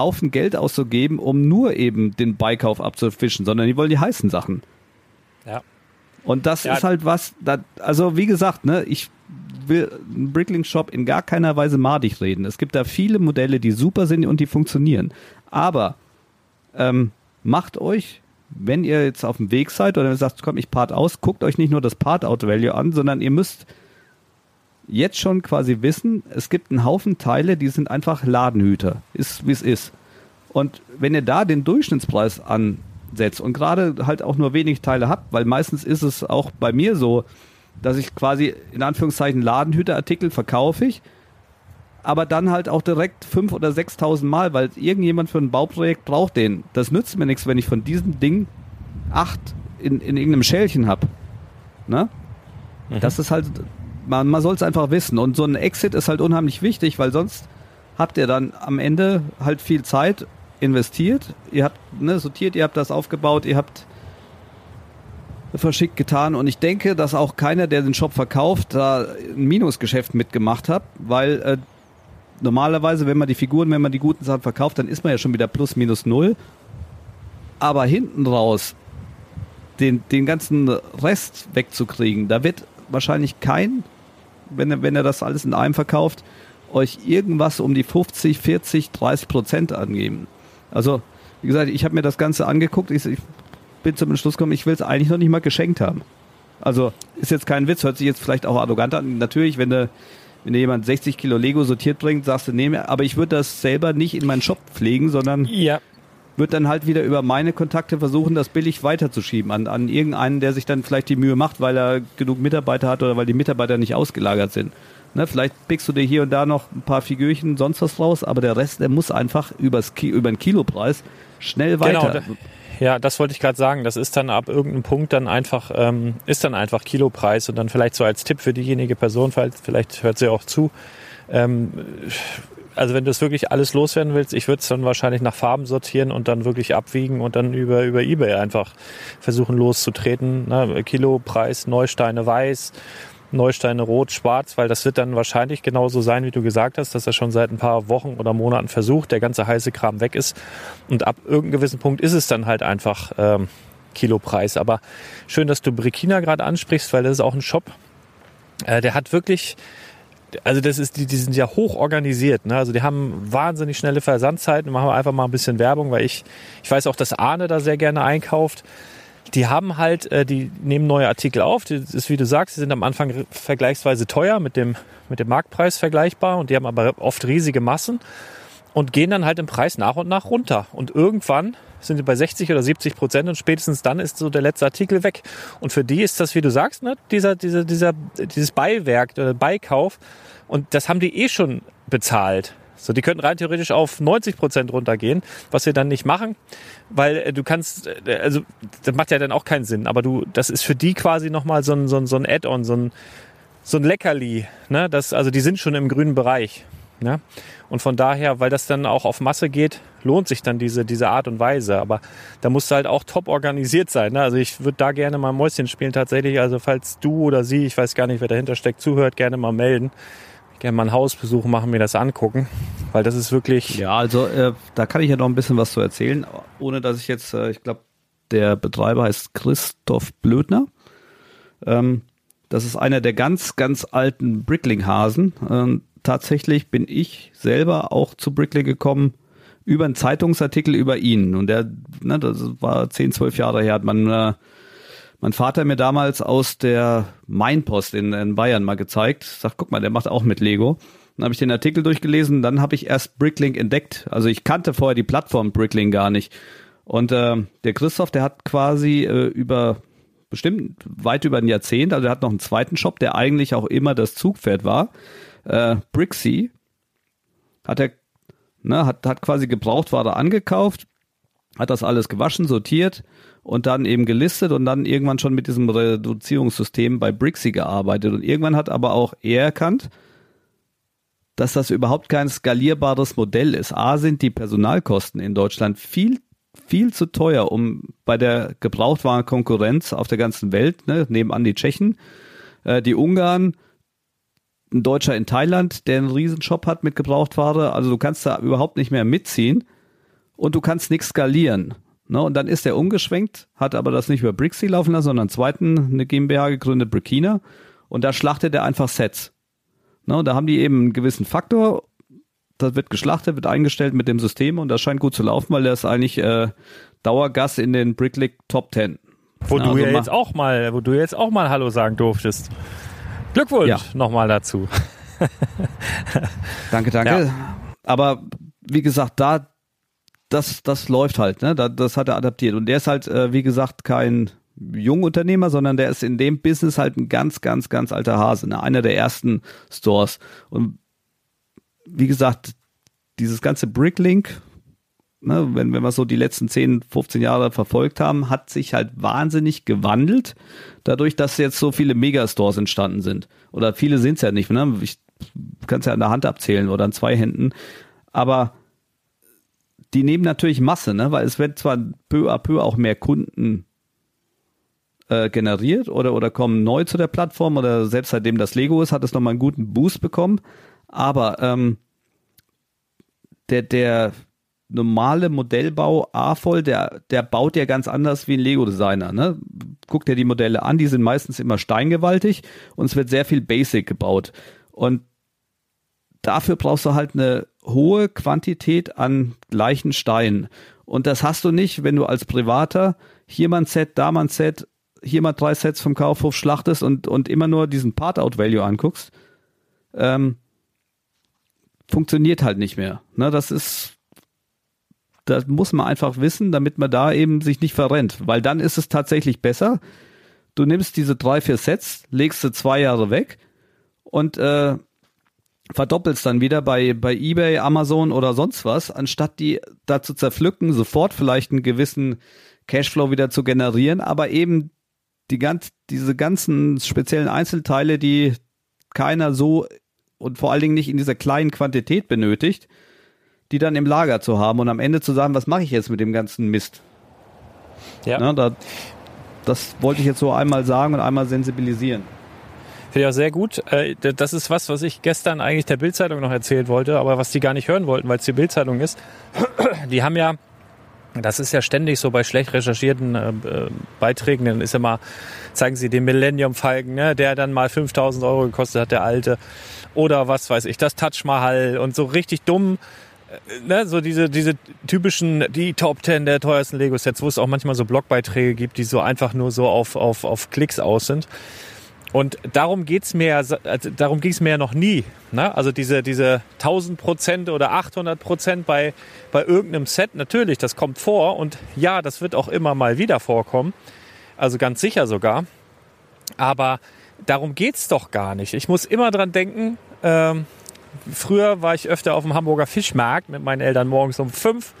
Haufen Geld auszugeben, um nur eben den Beikauf abzufischen, sondern die wollen die heißen Sachen. Ja. Und das Ja. ist halt was, da, also wie gesagt, ne, ich will einen Bricklink Shop in gar keiner Weise madig reden. Es gibt da viele Modelle, die super sind und die funktionieren. Aber ähm, macht euch, wenn ihr jetzt auf dem Weg seid oder sagt, komm, ich part aus, guckt euch nicht nur das Part-Out-Value an, sondern ihr müsst jetzt schon quasi wissen, es gibt einen Haufen Teile, die sind einfach Ladenhüter. Ist wie es ist. Und wenn ihr da den Durchschnittspreis ansetzt und gerade halt auch nur wenig Teile habt, weil meistens ist es auch bei mir so, dass ich quasi in Anführungszeichen Ladenhüterartikel verkaufe ich, aber dann halt auch direkt fünf oder 6.000 Mal, weil irgendjemand für ein Bauprojekt braucht den. Das nützt mir nichts, wenn ich von diesem Ding acht in, in irgendeinem Schälchen hab. Ne? Das ist halt, man, man soll es einfach wissen. Und so ein Exit ist halt unheimlich wichtig, weil sonst habt ihr dann am Ende halt viel Zeit investiert. Ihr habt ne, sortiert, ihr habt das aufgebaut, ihr habt verschickt getan. Und ich denke, dass auch keiner, der den Shop verkauft, da ein Minusgeschäft mitgemacht hat, weil äh, normalerweise, wenn man die Figuren, wenn man die guten Sachen verkauft, dann ist man ja schon wieder plus minus null. Aber hinten raus den, den ganzen Rest wegzukriegen, da wird wahrscheinlich kein, wenn er, wenn er das alles in einem verkauft, euch irgendwas um die 50, 40, 30 Prozent angeben. Also, wie gesagt, ich habe mir das Ganze angeguckt, ich, ich bin zum Entschluss gekommen, ich will es eigentlich noch nicht mal geschenkt haben. Also, ist jetzt kein Witz, hört sich jetzt vielleicht auch arrogant an. Natürlich, wenn du, wenn dir jemand 60 Kilo Lego sortiert bringt, sagst du, nee, aber ich würde das selber nicht in meinen Shop pflegen, sondern Ja. wird dann halt wieder über meine Kontakte versuchen, das billig weiterzuschieben an, an irgendeinen, der sich dann vielleicht die Mühe macht, weil er genug Mitarbeiter hat oder weil die Mitarbeiter nicht ausgelagert sind. Ne, vielleicht pickst du dir hier und da noch ein paar Figürchen, sonst was raus, aber der Rest, der muss einfach übers Ki über den Kilopreis schnell weiter. Genau, Ja, das wollte ich gerade sagen. Das ist dann ab irgendeinem Punkt dann einfach, ähm, ist dann einfach Kilopreis und dann vielleicht so als Tipp für diejenige Person, vielleicht, vielleicht hört sie auch zu. Ähm, also wenn du es wirklich alles loswerden willst, ich würde es dann wahrscheinlich nach Farben sortieren und dann wirklich abwiegen und dann über, über Ebay einfach versuchen loszutreten. Ne? Kilopreis, Neusteine weiß, Neusteine rot, schwarz, weil das wird dann wahrscheinlich genauso sein, wie du gesagt hast, dass er schon seit ein paar Wochen oder Monaten versucht, der ganze heiße Kram weg ist. Und ab irgendeinem gewissen Punkt ist es dann halt einfach ähm, Kilopreis. Aber schön, dass du Brikina gerade ansprichst, weil das ist auch ein Shop, äh, der hat wirklich, also das ist, die, die sind ja hoch organisiert. Ne? Also die haben wahnsinnig schnelle Versandzeiten. Machen wir einfach mal ein bisschen Werbung, weil ich, ich weiß auch, dass Arne da sehr gerne einkauft. Die haben halt, äh, die nehmen neue Artikel auf. Das ist, wie du sagst, die sind am Anfang vergleichsweise teuer mit dem, mit dem Marktpreis vergleichbar und die haben aber oft riesige Massen und gehen dann halt im Preis nach und nach runter. Und irgendwann sind sie bei 60 oder 70 Prozent und spätestens dann ist so der letzte Artikel weg. Und für die ist das, wie du sagst, ne, dieser, dieser, dieser, dieses Beiwerk oder Beikauf. Und das haben die eh schon bezahlt. So, die könnten rein theoretisch auf 90 Prozent runtergehen, was wir dann nicht machen, weil äh, du kannst, äh, also das macht ja dann auch keinen Sinn. Aber du, das ist für die quasi nochmal so ein, so ein, so ein Add-on, so ein, so ein Leckerli. Ne? Das, also die sind schon im grünen Bereich. Ne? Und von daher, weil das dann auch auf Masse geht, lohnt sich dann diese, diese Art und Weise. Aber da musst du halt auch top organisiert sein. Ne? Also ich würde da gerne mal Mäuschen spielen tatsächlich. Also falls du oder sie, ich weiß gar nicht, wer dahinter steckt, zuhört, gerne mal melden. Gerne mal einen Hausbesuch machen, mir das angucken. Weil das ist wirklich... Ja, also äh, da kann ich ja noch ein bisschen was zu erzählen, ohne dass ich jetzt, äh, ich glaube, der Betreiber heißt Christoph Blödner. Ähm, das ist einer der ganz, ganz alten Brickling-Hasen. Ähm, tatsächlich bin ich selber auch zu Brickling gekommen über einen Zeitungsartikel über ihn. Und der, ne, das war 10, 12 Jahre her, hat man äh, mein Vater mir damals aus der Mainpost in, in Bayern mal gezeigt. Sagt, guck mal, der macht auch mit Lego. Dann habe ich den Artikel durchgelesen, dann habe ich erst Bricklink entdeckt. Also ich kannte vorher die Plattform Bricklink gar nicht. Und äh, der Christoph, der hat quasi äh, über bestimmt weit über ein Jahrzehnt, also er hat noch einen zweiten Shop, der eigentlich auch immer das Zugpferd war. Äh, Brixie hat er, ne, hat, hat quasi Gebrauchtware angekauft, hat das alles gewaschen, sortiert und dann eben gelistet und dann irgendwann schon mit diesem Reduzierungssystem bei Brixie gearbeitet. Und irgendwann hat aber auch er erkannt, dass das überhaupt kein skalierbares Modell ist. A sind die Personalkosten in Deutschland viel, viel zu teuer, um bei der Gebrauchtwarenkonkurrenz auf der ganzen Welt, ne, nebenan die Tschechen, äh, die Ungarn, ein Deutscher in Thailand, der einen Riesenshop hat mit Gebrauchtware, also du kannst da überhaupt nicht mehr mitziehen und du kannst nichts skalieren. Ne, und dann ist er umgeschwenkt, hat aber das nicht über Brixie laufen lassen, sondern zweiten eine GmbH gegründet, Burkina. Und da schlachtet er einfach Sets. Ne, und da haben die eben einen gewissen Faktor. Das wird geschlachtet, wird eingestellt mit dem System und das scheint gut zu laufen, weil der ist eigentlich äh, Dauergast in den Bricklick Top 10. Wo Ja, du also ja jetzt auch mal, wo du jetzt auch mal Hallo sagen durftest. Glückwunsch Ja. nochmal dazu. [laughs] Danke, danke. Aber wie gesagt, da das das läuft halt, ne? Da, das hat er adaptiert und der ist halt äh, wie gesagt kein Jungunternehmer, sondern der ist in dem Business halt ein ganz ganz ganz alter Hase, ne? einer der ersten Stores und wie gesagt, dieses ganze Bricklink Ne, wenn, wenn wir so die letzten 10, 15 Jahre verfolgt haben, hat sich halt wahnsinnig gewandelt, dadurch, dass jetzt so viele Megastores entstanden sind. Oder viele sind es ja nicht, ne? Ich kann es ja an der Hand abzählen oder an zwei Händen. Aber die nehmen natürlich Masse, ne? Weil es wird zwar peu à peu auch mehr Kunden äh, generiert oder, oder kommen neu zu der Plattform oder selbst seitdem das Lego ist, hat es nochmal einen guten Boost bekommen. Aber ähm, der, der normale Modellbau A-Voll, der, der baut ja ganz anders wie ein Lego-Designer. Ne? Guck dir die Modelle an, die sind meistens immer steingewaltig und es wird sehr viel Basic gebaut. Und dafür brauchst du halt eine hohe Quantität an gleichen Steinen. Und das hast du nicht, wenn du als Privater hier mal ein Set, da mal ein Set, hier mal drei Sets vom Kaufhof schlachtest und, und immer nur diesen Part-Out-Value anguckst. Ähm, funktioniert halt nicht mehr. Ne, das ist, das muss man einfach wissen, damit man da eben sich nicht verrennt. Weil dann ist es tatsächlich besser. Du nimmst diese drei, vier Sets, legst sie zwei Jahre weg und äh, verdoppelst dann wieder bei, bei eBay, Amazon oder sonst was, anstatt die da zu zerpflücken, sofort vielleicht einen gewissen Cashflow wieder zu generieren, aber eben die ganz, diese ganzen speziellen Einzelteile, die keiner so und vor allen Dingen nicht in dieser kleinen Quantität benötigt, die dann im Lager zu haben und am Ende zu sagen, was mache ich jetzt mit dem ganzen Mist? Ja. Ne, da, das wollte ich jetzt so einmal sagen und einmal sensibilisieren. Finde ich auch sehr gut. Äh, Das ist was, was ich gestern eigentlich der Bildzeitung noch erzählen wollte, aber was die gar nicht hören wollten, weil es die Bildzeitung ist. Die haben ja, das ist ja ständig so bei schlecht recherchierten äh, äh, Beiträgen, dann ist immer, zeigen sie den Millennium Falken, ne, der dann mal 5000 Euro gekostet hat, der alte. Oder was weiß ich, das Taj Mahal und so richtig dumm. Ne, so diese, diese typischen, die Top 10 der teuersten Lego-Sets, wo es auch manchmal so Blogbeiträge gibt, die so einfach nur so auf, auf, auf Klicks aus sind. Und darum geht's mir, also darum ging's mir ja noch nie. Ne? Also diese, diese 1000 Prozent oder 800 Prozent bei, bei irgendeinem Set, natürlich, das kommt vor. Und ja, das wird auch immer mal wieder vorkommen. Also ganz sicher sogar. Aber darum geht's doch gar nicht. Ich muss immer dran denken, ähm, früher war ich öfter auf dem Hamburger Fischmarkt mit meinen Eltern morgens um fünf.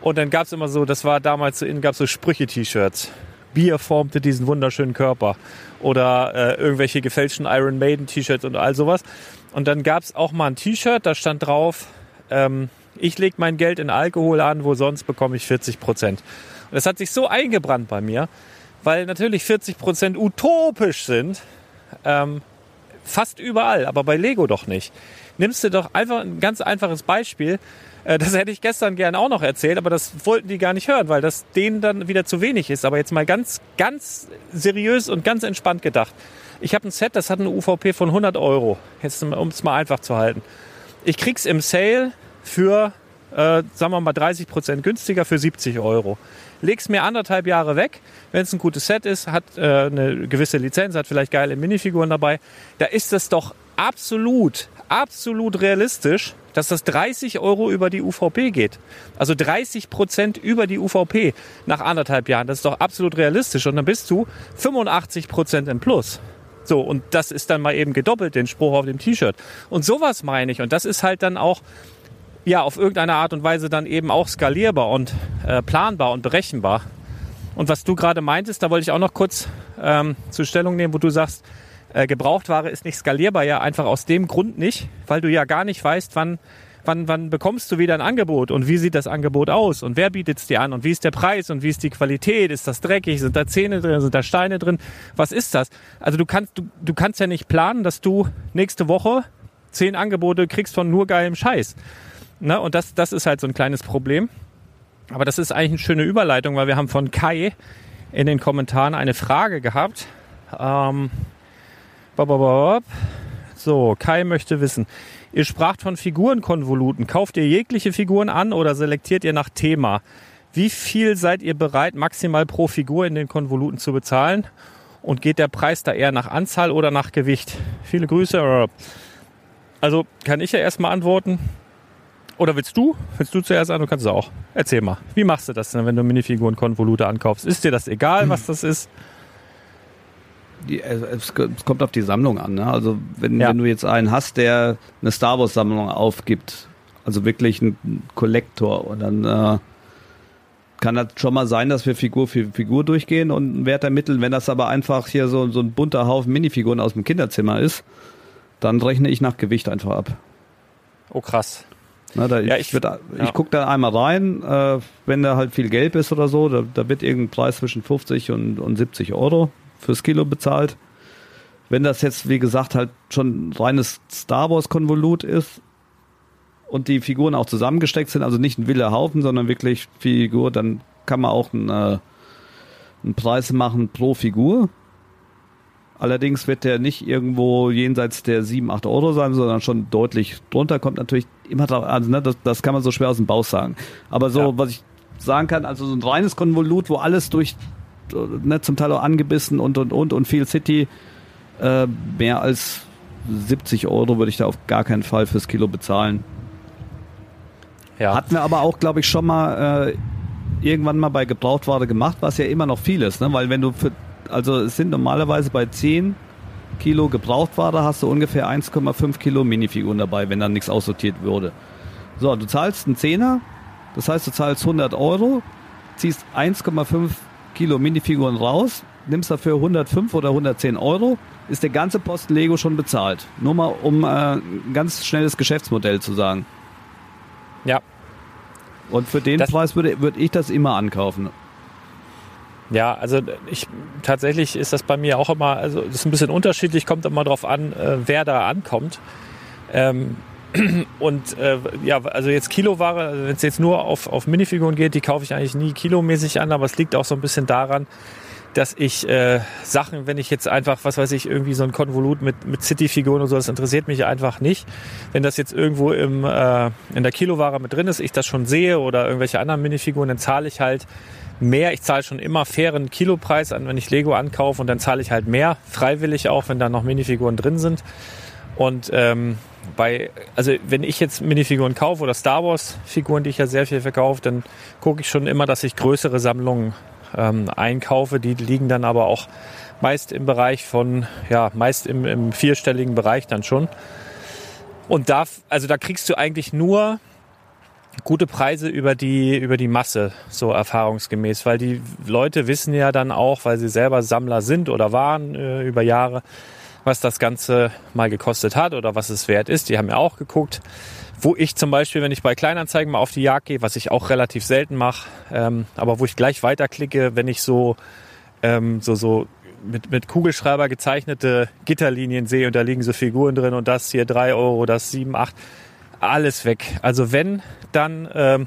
Und dann gab's immer so, das war damals so, innen gab's so Sprüche-T-Shirts. Bier formte diesen wunderschönen Körper. Oder äh, irgendwelche gefälschten Iron Maiden T-Shirts und all sowas. Und dann gab's auch mal ein T-Shirt, da stand drauf, ähm, ich lege mein Geld in Alkohol an, wo sonst bekomme ich 40 Prozent. Und das hat sich so eingebrannt bei mir, weil natürlich 40 Prozent utopisch sind. Ähm, fast überall, aber bei Lego doch nicht. Nimmst du doch einfach ein ganz einfaches Beispiel. Äh, Das hätte ich gestern gerne auch noch erzählt, aber das wollten die gar nicht hören, weil das denen dann wieder zu wenig ist. Aber jetzt mal ganz, ganz seriös und ganz entspannt gedacht. Ich habe ein Set, das hat eine UVP von 100 Euro. Jetzt, um es mal einfach zu halten. Ich krieg's im Sale für äh, sagen wir mal 30 Prozent günstiger für 70 Euro. Leg's mir anderthalb Jahre weg, wenn es ein gutes Set ist, hat äh, eine gewisse Lizenz, hat vielleicht geile Minifiguren dabei, da ist es doch absolut, absolut realistisch, dass das 30 Euro über die UVP geht. Also 30 Prozent über die UVP nach anderthalb Jahren. Das ist doch absolut realistisch. Und dann bist du 85 Prozent im Plus. So, und das ist dann mal eben gedoppelt, den Spruch auf dem T-Shirt. Und sowas meine ich. Und das ist halt dann auch, ja, auf irgendeine Art und Weise dann eben auch skalierbar und äh, planbar und berechenbar. Und was du gerade meintest, da wollte ich auch noch kurz ähm, zur Stellung nehmen, wo du sagst, äh, Gebrauchtware ist nicht skalierbar, ja einfach aus dem Grund nicht, weil du ja gar nicht weißt, wann, wann, wann bekommst du wieder ein Angebot und wie sieht das Angebot aus und wer bietet es dir an und wie ist der Preis und wie ist die Qualität, ist das dreckig, sind da Zähne drin, sind da Steine drin, was ist das? Also du kannst, du, du kannst ja nicht planen, dass du nächste Woche zehn Angebote kriegst von nur geilem Scheiß. Ne? Und das, das ist halt so ein kleines Problem. Aber das ist eigentlich eine schöne Überleitung, weil wir haben von Kai in den Kommentaren eine Frage gehabt. Ähm, so, Kai möchte wissen, ihr spracht von Figurenkonvoluten. Kauft ihr jegliche Figuren an oder selektiert ihr nach Thema? Wie viel seid ihr bereit, maximal pro Figur in den Konvoluten zu bezahlen? Und geht der Preis da eher nach Anzahl oder nach Gewicht? Viele Grüße. Also kann ich ja erstmal antworten. Oder willst du? Willst du zuerst an? Du kannst es auch. Erzähl mal. Wie machst du das denn, wenn du Minifiguren-Konvolute ankaufst? Ist dir das egal, was das ist? Die, es, es kommt auf die Sammlung an. Ne? Also wenn, Ja. wenn du jetzt einen hast, der eine Star Wars Sammlung aufgibt, also wirklich ein Kollektor, und dann äh, kann das schon mal sein, dass wir Figur für Figur durchgehen und einen Wert ermitteln. Wenn das aber einfach hier so, so ein bunter Haufen Minifiguren aus dem Kinderzimmer ist, dann rechne ich nach Gewicht einfach ab. Oh krass. Na, da, Ja, ich ich- ja. ich gucke da einmal rein, äh, wenn da halt viel Gelb ist oder so, da, da wird irgendein Preis zwischen 50 und, und 70 Euro fürs Kilo bezahlt. Wenn das jetzt, wie gesagt, halt schon ein reines Star Wars Konvolut ist und die Figuren auch zusammengesteckt sind, also nicht ein wilder Haufen, sondern wirklich Figur, dann kann man auch einen, äh, einen Preis machen pro Figur. Allerdings wird der nicht irgendwo jenseits der 7, 8 Euro sein, sondern schon deutlich drunter. Kommt natürlich immer drauf an, ne? das, das kann man so schwer aus dem Bauch sagen. Aber so, Ja. was ich sagen kann, also so ein reines Konvolut, wo alles durch, ne, zum Teil auch angebissen und und und und viel City, äh, mehr als 70 Euro würde ich da auf gar keinen Fall fürs Kilo bezahlen. Ja. Hatten wir aber auch, glaube ich, schon mal äh, irgendwann mal bei Gebrauchtware gemacht, was ja immer noch viel ist, ne? Weil wenn du für, also es sind normalerweise bei 10 Kilo Gebrauchtware hast du ungefähr 1,5 Kilo Minifiguren dabei, wenn dann nichts aussortiert würde. So, du zahlst einen Zehner, das heißt, du zahlst 100 Euro, ziehst 1,5 Kilo Minifiguren raus, nimmst dafür 105 oder 110 Euro, ist der ganze Posten Lego schon bezahlt. Nur mal, um äh, ein ganz schnelles Geschäftsmodell zu sagen. ja. Und für den Das- Preis würde, würde ich das immer ankaufen. Ja, also ich tatsächlich ist das bei mir auch immer, also das ist ein bisschen unterschiedlich, kommt immer drauf an, äh, wer da ankommt. Ähm, [clears throat] und äh, ja, also jetzt Kiloware, also wenn es jetzt nur auf, auf Minifiguren geht, die kaufe ich eigentlich nie kilomäßig an, aber es liegt auch so ein bisschen daran, dass ich äh, Sachen, wenn ich jetzt einfach, was weiß ich, irgendwie so ein Konvolut mit, mit City-Figuren und so, das interessiert mich einfach nicht. Wenn das jetzt irgendwo im, äh, in der Kiloware mit drin ist, ich das schon sehe oder irgendwelche anderen Minifiguren, dann zahle ich halt mehr. Ich zahle schon immer fairen Kilopreis an, wenn ich Lego ankaufe und dann zahle ich halt mehr, freiwillig auch, wenn da noch Minifiguren drin sind. Und ähm, bei, also wenn ich jetzt Minifiguren kaufe oder Star Wars Figuren, die ich ja sehr viel verkaufe, dann gucke ich schon immer, dass ich größere Sammlungen ähm, einkaufe. Die liegen dann aber auch meist im Bereich von, ja, meist im, im vierstelligen Bereich dann schon. Und da, also da kriegst du eigentlich nur gute Preise über die, über die Masse, so erfahrungsgemäß, weil die Leute wissen ja dann auch, weil sie selber Sammler sind oder waren äh, über Jahre, was das Ganze mal gekostet hat oder was es wert ist. Die haben ja auch geguckt, wo ich zum Beispiel, wenn ich bei Kleinanzeigen mal auf die Jagd gehe, was ich auch relativ selten mache, ähm, aber wo ich gleich weiterklicke, wenn ich so, ähm, so, so mit, mit Kugelschreiber gezeichnete Gitterlinien sehe und da liegen so Figuren drin und das hier drei Euro, das sieben, acht, alles weg. Also wenn, dann ähm,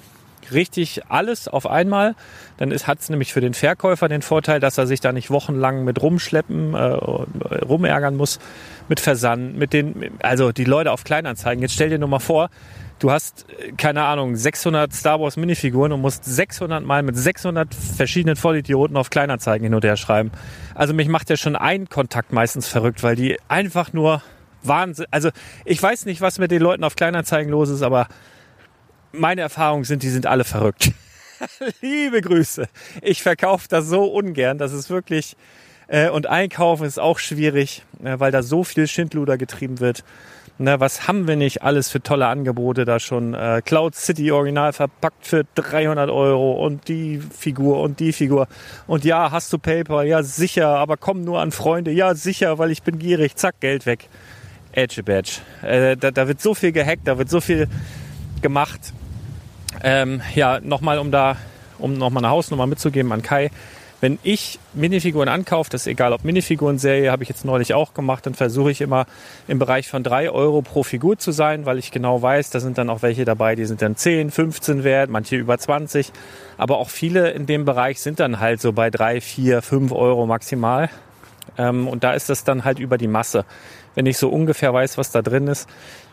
richtig alles auf einmal, dann hat es nämlich für den Verkäufer den Vorteil, dass er sich da nicht wochenlang mit rumschleppen, äh, rumärgern muss, mit Versand, mit den, also die Leute auf Kleinanzeigen. Jetzt stell dir nur mal vor, du hast, äh, keine Ahnung, 600 Star Wars Minifiguren und musst 600 Mal mit 600 verschiedenen Vollidioten auf Kleinanzeigen hin und her schreiben. Also mich macht ja schon ein Kontakt meistens verrückt, weil die einfach nur Wahnsinn. Also ich weiß nicht, was mit den Leuten auf Kleinanzeigen los ist, aber meine Erfahrungen sind, die sind alle verrückt. [laughs] Liebe Grüße. Ich verkaufe das so ungern. Das ist wirklich. Äh, und einkaufen ist auch schwierig, äh, weil da so viel Schindluder getrieben wird. Ne, was haben wir nicht alles für tolle Angebote da schon? Äh, Cloud City Original verpackt für 300 Euro und die Figur und die Figur. Und ja, hast du Paper? Ja, sicher, aber komm nur an Freunde. Ja, sicher, weil ich bin gierig. Zack, Geld weg. Edge Badge. Äh, da, da wird so viel gehackt, da wird so viel gemacht. Ähm, ja, nochmal, um da, um nochmal eine Hausnummer mitzugeben an Kai. Wenn ich Minifiguren ankaufe, das ist egal ob Minifiguren-Serie, habe ich jetzt neulich auch gemacht, dann versuche ich immer im Bereich von drei Euro pro Figur zu sein, weil ich genau weiß, da sind dann auch welche dabei, die sind dann 10, 15 wert, manche über 20. Aber auch viele in dem Bereich sind dann halt so bei drei, vier, fünf Euro maximal. Ähm, und da ist das dann halt über die Masse. Wenn ich so ungefähr weiß, was da drin ist,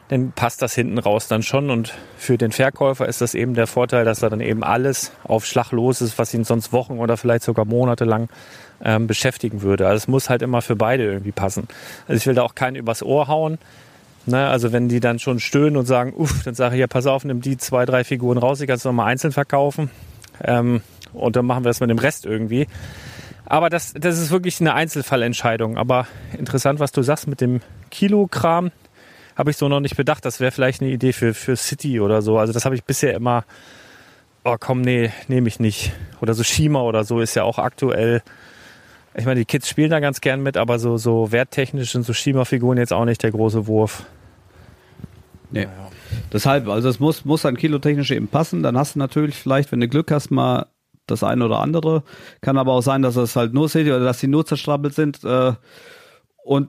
dann passt das hinten raus dann schon. Und für den Verkäufer ist das eben der Vorteil, dass er dann eben alles auf Schlag los ist, was ihn sonst Wochen oder vielleicht sogar Monate lang ähm, beschäftigen würde. Also es muss halt immer für beide irgendwie passen. Also ich will da auch keinen übers Ohr hauen. Ne, also wenn die dann schon stöhnen und sagen, uff, dann sage ich ja, pass auf, nimm die zwei, drei Figuren raus, die kannst du nochmal einzeln verkaufen. Ähm, und dann machen wir das mit dem Rest irgendwie. Aber das, das ist wirklich eine Einzelfallentscheidung. Aber interessant, was du sagst mit dem Kilokram habe ich so noch nicht bedacht. Das wäre vielleicht eine Idee für, für City oder so. Also das habe ich bisher immer, oh komm, nee, nehme ich nicht. Oder so Shima oder so ist ja auch aktuell. Ich meine, die Kids spielen da ganz gern mit, aber so, so werttechnisch sind so Shima-Figuren jetzt auch nicht der große Wurf. Nee. Ja. Deshalb, also es muss, muss an kilotechnisch eben passen. Dann hast du natürlich vielleicht, wenn du Glück hast, mal das eine oder andere. Kann aber auch sein, dass es halt nur City oder dass die nur zerstrabbelt sind. Äh, und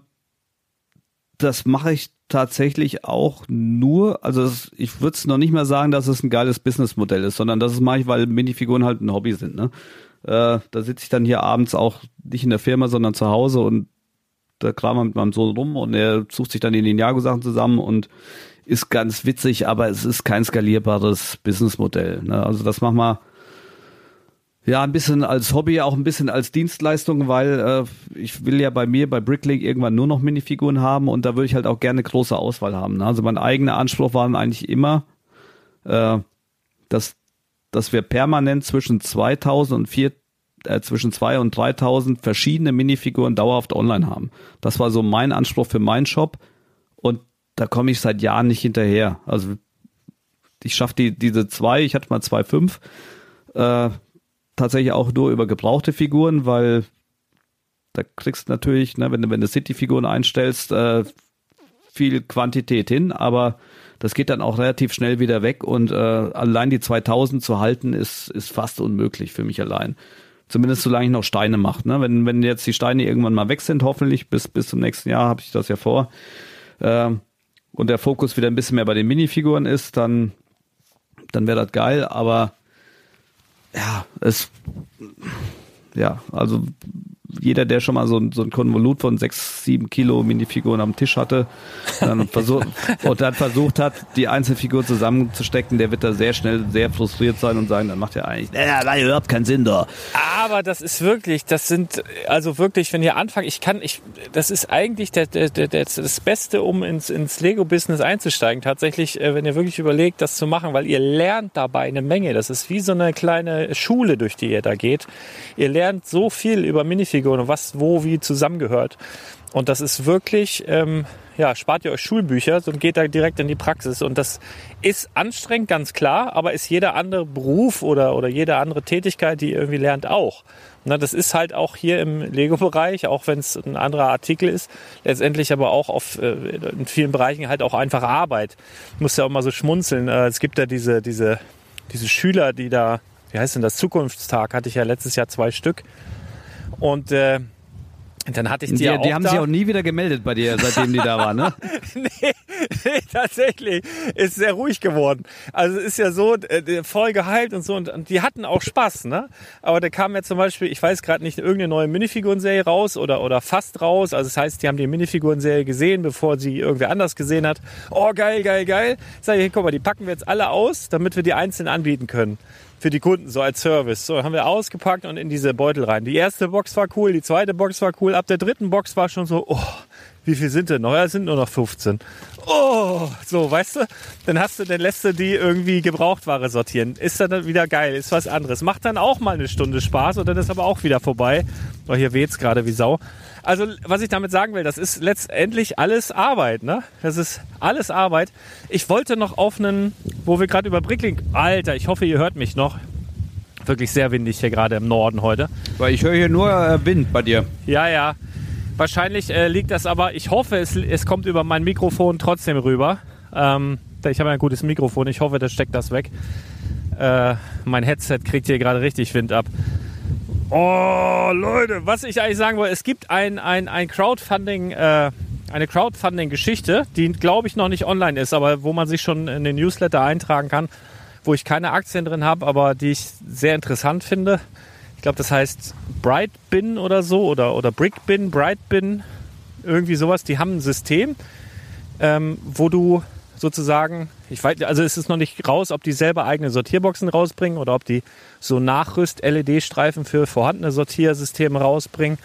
das mache ich tatsächlich auch nur, also das, ich würde es noch nicht mehr sagen, dass es ein geiles Businessmodell ist, sondern das mache ich, weil Minifiguren halt ein Hobby sind. Ne? Äh, da sitze ich dann hier abends auch nicht in der Firma, sondern zu Hause und da kram mit meinem Sohn rum und er sucht sich dann die Ninjago-Sachen zusammen und ist ganz witzig, aber es ist kein skalierbares Businessmodell. Ne? Also das machen wir ja, ein bisschen als Hobby, auch ein bisschen als Dienstleistung, weil äh, ich will ja bei mir bei Bricklink irgendwann nur noch Minifiguren haben und da würde ich halt auch gerne große Auswahl haben. Ne? Also mein eigener Anspruch war eigentlich immer, äh, dass, dass wir permanent zwischen 2000 und 4, äh, zwischen 2 und 3000 verschiedene Minifiguren dauerhaft online haben. Das war so mein Anspruch für meinen Shop und da komme ich seit Jahren nicht hinterher. Also ich schaffe die, diese zwei, ich hatte mal zwei fünf, äh, tatsächlich auch nur über gebrauchte Figuren, weil da kriegst du natürlich, ne, wenn du, wenn du City-Figuren einstellst, äh, viel Quantität hin, aber das geht dann auch relativ schnell wieder weg und äh, allein die 2000 zu halten ist, ist fast unmöglich für mich allein. Zumindest solange ich noch Steine mache. Ne? Wenn, wenn jetzt die Steine irgendwann mal weg sind, hoffentlich bis, bis zum nächsten Jahr habe ich das ja vor, äh, und der Fokus wieder ein bisschen mehr bei den Minifiguren ist, dann, dann wäre das geil, aber ja, es, ja, also jeder, der schon mal so, so ein Konvolut von sechs, sieben Kilo Minifiguren am Tisch hatte dann [laughs] versuch, und dann versucht hat, die Einzelfigur zusammenzustecken, der wird da sehr schnell sehr frustriert sein und sagen, dann macht er eigentlich, naja, da überhaupt keinen Sinn da. Aber das ist wirklich, das sind, also wirklich, wenn ihr anfangt, ich kann, ich, das ist eigentlich der, der, der, das Beste, um ins, ins Lego-Business einzusteigen. Tatsächlich, äh, wenn ihr wirklich überlegt, das zu machen, weil ihr lernt dabei eine Menge. Das ist wie so eine kleine Schule, durch die ihr da geht. Ihr lernt so viel über Minifiguren und was wo wie zusammengehört. Und das ist wirklich, ähm, ja, spart ihr euch Schulbücher und geht da direkt in die Praxis. Und das ist anstrengend, ganz klar, aber ist jeder andere Beruf oder, oder jede andere Tätigkeit, die ihr irgendwie lernt, auch. Na, das ist halt auch hier im Lego-Bereich, auch wenn es ein anderer Artikel ist, letztendlich aber auch auf, äh, in vielen Bereichen halt auch einfache Arbeit. Ich muss ja auch mal so schmunzeln. Äh, es gibt ja diese, diese, diese Schüler, die da, wie heißt denn das, Zukunftstag, hatte ich ja letztes Jahr zwei Stück. Und äh, Dann hatte ich Die, die, ja auch die haben da. sich auch nie wieder gemeldet bei dir, seitdem die da waren, ne? [laughs] nee, nee, tatsächlich. Ist sehr ruhig geworden. Also es ist ja so, äh, voll gehypt und so. Und, und die hatten auch Spaß, ne? Aber da kam ja zum Beispiel, ich weiß gerade nicht, irgendeine neue Minifigurenserie raus oder, oder fast raus. Also das heißt, die haben die Minifigurenserie gesehen, bevor sie irgendwer anders gesehen hat. Oh, geil, geil, geil. Sag ich, guck mal, die packen wir jetzt alle aus, damit wir die einzeln anbieten können. Für die Kunden, so als Service. So, haben wir ausgepackt und in diese Beutel rein. Die erste Box war cool, die zweite Box war cool. Ab der dritten Box war schon so, oh, wie viel sind denn noch? Ja, es sind nur noch 15. Oh, so, weißt du? Dann hast du, dann lässt du die irgendwie Gebrauchtware sortieren. Ist dann wieder geil, ist was anderes. Macht dann auch mal eine Stunde Spaß und dann ist aber auch wieder vorbei. Oh, hier weht's gerade wie Sau. Also, was ich damit sagen will, das ist letztendlich alles Arbeit, ne? Das ist alles Arbeit. Ich wollte noch auf einen, wo wir gerade über Bricklink, Alter, ich hoffe, ihr hört mich noch. Wirklich sehr windig hier gerade im Norden heute. Weil ich höre hier nur äh, Wind bei dir. Ja, ja. Wahrscheinlich äh, liegt das aber, ich hoffe, es, es kommt über mein Mikrofon trotzdem rüber. Ähm, ich habe ein gutes Mikrofon, ich hoffe, das steckt das weg. Äh, mein Headset kriegt hier gerade richtig Wind ab. Oh, Leute, was ich eigentlich sagen wollte, es gibt ein, ein, ein Crowdfunding, äh, eine Crowdfunding-Geschichte, die glaube ich noch nicht online ist, aber wo man sich schon in den Newsletter eintragen kann, wo ich keine Aktien drin habe, aber die ich sehr interessant finde. Ich glaube, das heißt Brightbin oder so oder, oder Brickbin, Brightbin, irgendwie sowas. Die haben ein System, ähm, wo du sozusagen, ich weiß, also es ist noch nicht raus, ob die selber eigene Sortierboxen rausbringen oder ob die so Nachrüst-LED-Streifen für vorhandene Sortiersysteme rausbringen,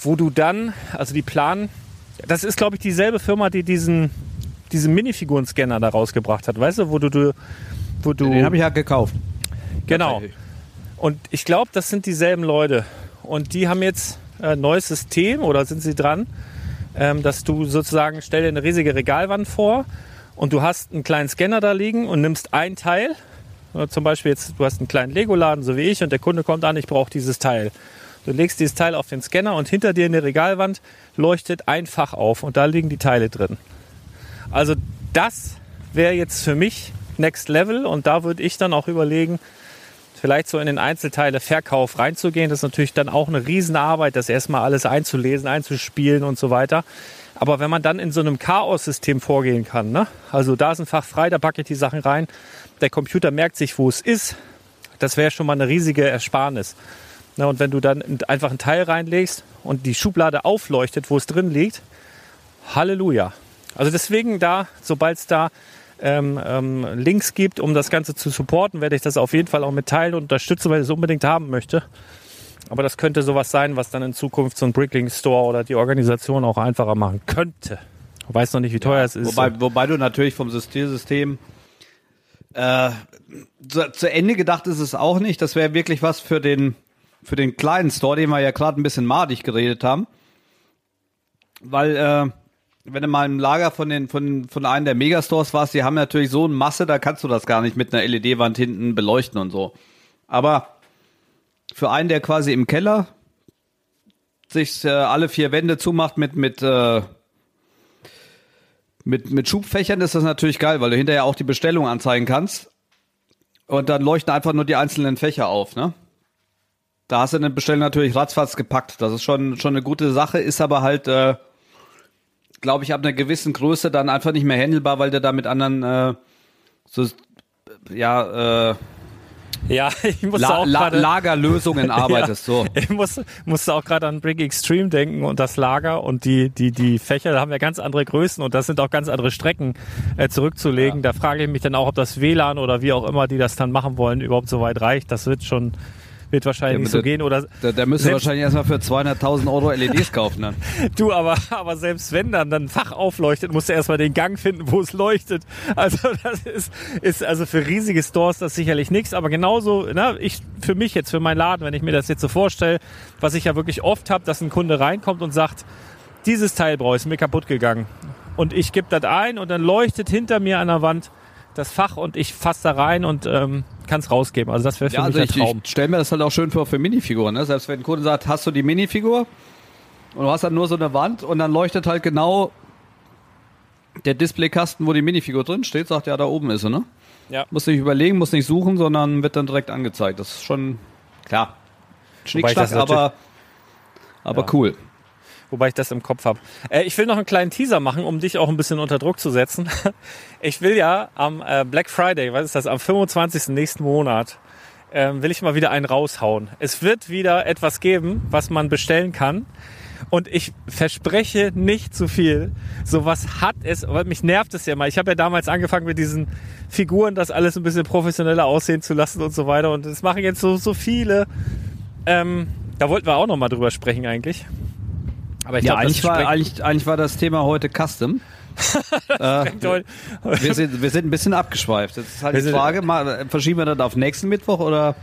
wo du dann, also die planen, das ist glaube ich dieselbe Firma, die diesen, diesen Minifiguren-Scanner da rausgebracht hat, weißt du, wo du, du wo du, Den habe ich ja gekauft. genau. Und ich glaube, das sind dieselben Leute. Und die haben jetzt ein neues System oder sind sie dran, ähm, dass du sozusagen, stell dir eine riesige Regalwand vor und du hast einen kleinen Scanner da liegen und nimmst ein Teil. Zum Beispiel jetzt, du hast einen kleinen Lego-Laden, so wie ich, und der Kunde kommt an, ich brauche dieses Teil. Du legst dieses Teil auf den Scanner und hinter dir in der Regalwand leuchtet ein Fach auf und da liegen die Teile drin. Also das wäre jetzt für mich Next Level und da würde ich dann auch überlegen, vielleicht so in den Einzelteile Verkauf reinzugehen. Das ist natürlich dann auch eine Riesenarbeit, das erstmal alles einzulesen, einzuspielen und so weiter. Aber wenn man dann in so einem Chaos-System vorgehen kann, ne? also da ist ein Fach frei, da packe ich die Sachen rein, der Computer merkt sich, wo es ist, das wäre schon mal eine riesige Ersparnis. Ne? Und wenn du dann einfach ein Teil reinlegst und die Schublade aufleuchtet, wo es drin liegt, Halleluja. Also deswegen da, sobald es da ähm, ähm, Links gibt, um das Ganze zu supporten, werde ich das auf jeden Fall auch mitteilen und unterstützen, weil ich es unbedingt haben möchte. Aber das könnte sowas sein, was dann in Zukunft so ein Bricklink Store oder die Organisation auch einfacher machen könnte. Ich weiß noch nicht, wie teuer es ist. Wobei, wobei du natürlich vom Systemsystem äh, zu, zu Ende gedacht ist es auch nicht. Das wäre wirklich was für den für den kleinen Store, den wir ja gerade ein bisschen madig geredet haben. Weil äh, wenn du mal im Lager von den von von einem der Megastores warst, die haben natürlich so eine Masse, da kannst du das gar nicht mit einer LED-Wand hinten beleuchten und so. Aber für einen, der quasi im Keller sich äh, alle vier Wände zumacht mit mit äh, mit mit Schubfächern ist das natürlich geil, weil du hinterher auch die Bestellung anzeigen kannst und dann leuchten einfach nur die einzelnen Fächer auf, ne? Da hast du eine Bestellung natürlich ratzfatz gepackt. Das ist schon schon eine gute Sache, ist aber halt äh, glaube ich, ab einer gewissen Größe dann einfach nicht mehr handelbar, weil du da mit anderen äh, so, ja, äh, ja, [laughs] ich musste La auch La Lagerlösungen [laughs] [laughs] arbeitest. So. Ich muss, musste auch gerade an Brick Extreme denken und das Lager und die, die, die Fächer, da haben wir ganz andere Größen und das sind auch ganz andere Strecken äh, zurückzulegen. Da frage ich mich dann auch, ob das WLAN oder wie auch immer die das dann machen wollen, überhaupt so weit reicht. Das wird schon, wird wahrscheinlich Ja, so der- gehen. Oder Da, da ihr Selbst- wahrscheinlich erstmal für 200.000 Euro LEDs kaufen dann. [laughs] du, aber, aber selbst wenn dann dann ein Fach aufleuchtet, musst du erstmal den Gang finden, wo es leuchtet. Also [laughs] das ist, ist also für riesige Stores das sicherlich nichts, aber genauso, na, ich, für mich jetzt, für meinen Laden, wenn ich mir das jetzt so vorstelle, was ich ja wirklich oft habe, dass ein Kunde reinkommt und sagt, dieses Teil brauche ich, ist mir kaputt gegangen. Und ich gebe das ein und dann leuchtet hinter mir an der Wand das Fach und ich fasse da rein und ähm, kann es rausgeben. Also das wäre für Ja, mich also ein ich, Traum. ich stelle mir das halt auch schön vor für Minifiguren. Ne? Selbst wenn ein Kunde sagt, hast du die Minifigur und du hast dann nur so eine Wand und dann leuchtet halt genau der Displaykasten, wo die Minifigur drin steht, sagt ja, da oben ist sie, ne? Ja. Muss nicht überlegen, muss nicht suchen, sondern wird dann direkt angezeigt. Das ist schon klar. Schnickschnack, aber Aber Ja. cool. Wobei ich das im Kopf habe. Äh, ich will noch einen kleinen Teaser machen, um dich auch ein bisschen unter Druck zu setzen. [laughs] Ich will ja am äh, Black Friday, was ist das, am 25. nächsten Monat, ähm, will ich mal wieder einen raushauen. Es wird wieder etwas geben, was man bestellen kann. Und ich verspreche nicht zu viel. Sowas hat es, aber mich nervt es ja mal. Ich habe ja damals angefangen mit diesen Figuren, das alles ein bisschen professioneller aussehen zu lassen und so weiter. Und das machen jetzt so, so viele. Ähm, da wollten wir auch noch mal drüber sprechen eigentlich. Aber ich Ja, glaube, das eigentlich war, eigentlich, eigentlich war das Thema heute Custom. [laughs] äh, wir, sind, wir sind ein bisschen abgeschweift. Jetzt ist halt Wir die Frage, mal, verschieben wir das auf nächsten Mittwoch oder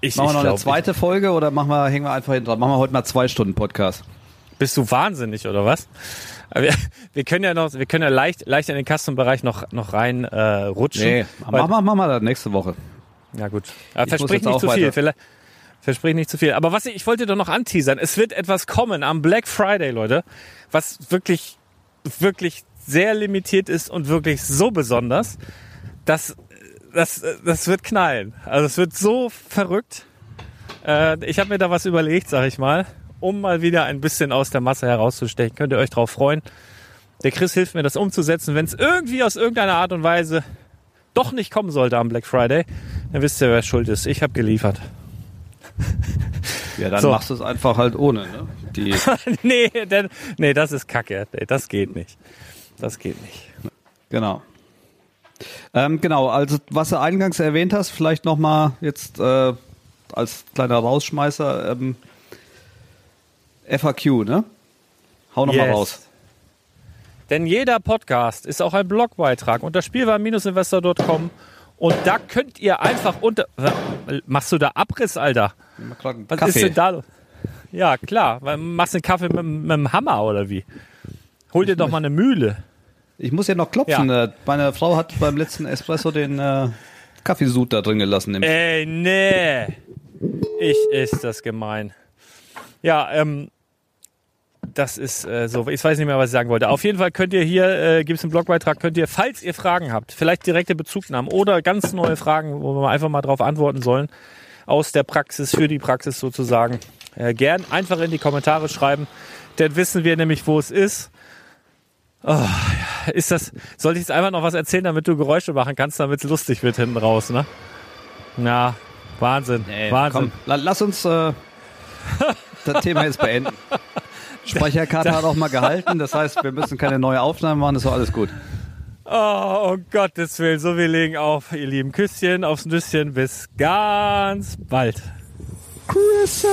Ich, machen wir ich noch eine glaub, zweite Folge oder machen wir, hängen wir einfach hinten dran? Machen wir heute mal zwei Stunden Podcast. Ich, bist du wahnsinnig oder was? Wir, wir können ja noch, wir können ja leicht, leicht in den Custom-Bereich noch, noch rein äh, rutschen. Nee, machen wir, machen wir das nächste Woche. Ja gut. Aber Ich versprich nicht zu viel. weiter. Vielleicht, versprich nicht zu viel. Aber was ich, ich wollte doch noch anteasern. Es wird etwas kommen am Black Friday, Leute, was wirklich, wirklich sehr limitiert ist und wirklich so besonders, dass das, das wird knallen. Also es wird so verrückt. Äh, ich habe mir da was überlegt, sag ich mal, um mal wieder ein bisschen aus der Masse herauszustechen. Könnt ihr euch drauf freuen. Der Chris hilft mir, das umzusetzen. Wenn es irgendwie aus irgendeiner Art und Weise doch nicht kommen sollte am Black Friday, dann wisst ihr, wer schuld ist. Ich habe geliefert. Ja, dann So. machst du es einfach halt ohne. Ne? Die, [laughs] nee, denn, nee, das ist Kacke. Das geht nicht. Das geht nicht. genau. Ähm, genau, also was du eingangs erwähnt hast, vielleicht nochmal jetzt äh, als kleiner Rausschmeißer, ähm, FAQ, ne? Hau nochmal Yes. raus. Denn jeder Podcast ist auch ein Blogbeitrag unter spielwaren-investor.com da könnt ihr einfach unter... Machst du da Abriss, Alter? Was Kaffee. ist denn da? Ja, klar. Machst du einen Kaffee mit, mit dem Hammer oder wie? Hol dir doch mal eine Mühle. Ich muss ja noch klopfen. Ja. äh, Meine Frau hat beim letzten Espresso den äh, Kaffeesud da drin gelassen. Im Ey, nee. Ich ist das gemein. Ja, ähm, das ist äh, so. Ich weiß nicht mehr, was ich sagen wollte. Auf jeden Fall könnt ihr hier, äh, gibt es einen Blogbeitrag, könnt ihr, falls ihr Fragen habt, vielleicht direkte Bezugnahmen oder ganz neue Fragen, wo wir einfach mal drauf antworten sollen, aus der Praxis, für die Praxis sozusagen, äh, gern einfach in die Kommentare schreiben. Dann wissen wir nämlich, wo es ist. Oh, ist das, soll ich jetzt einfach noch was erzählen, damit du Geräusche machen kannst, damit es lustig wird hinten raus, ne? Na, Wahnsinn. Nee, Wahnsinn. Komm, la lass uns äh, [laughs] das Thema jetzt beenden. Speicherkarte hat auch mal gehalten, das heißt, wir müssen keine neue Aufnahme machen, das war alles gut. Oh, um Gottes Willen, so wir legen auf, ihr lieben Küsschen aufs Nüsschen. Bis ganz bald. Chris,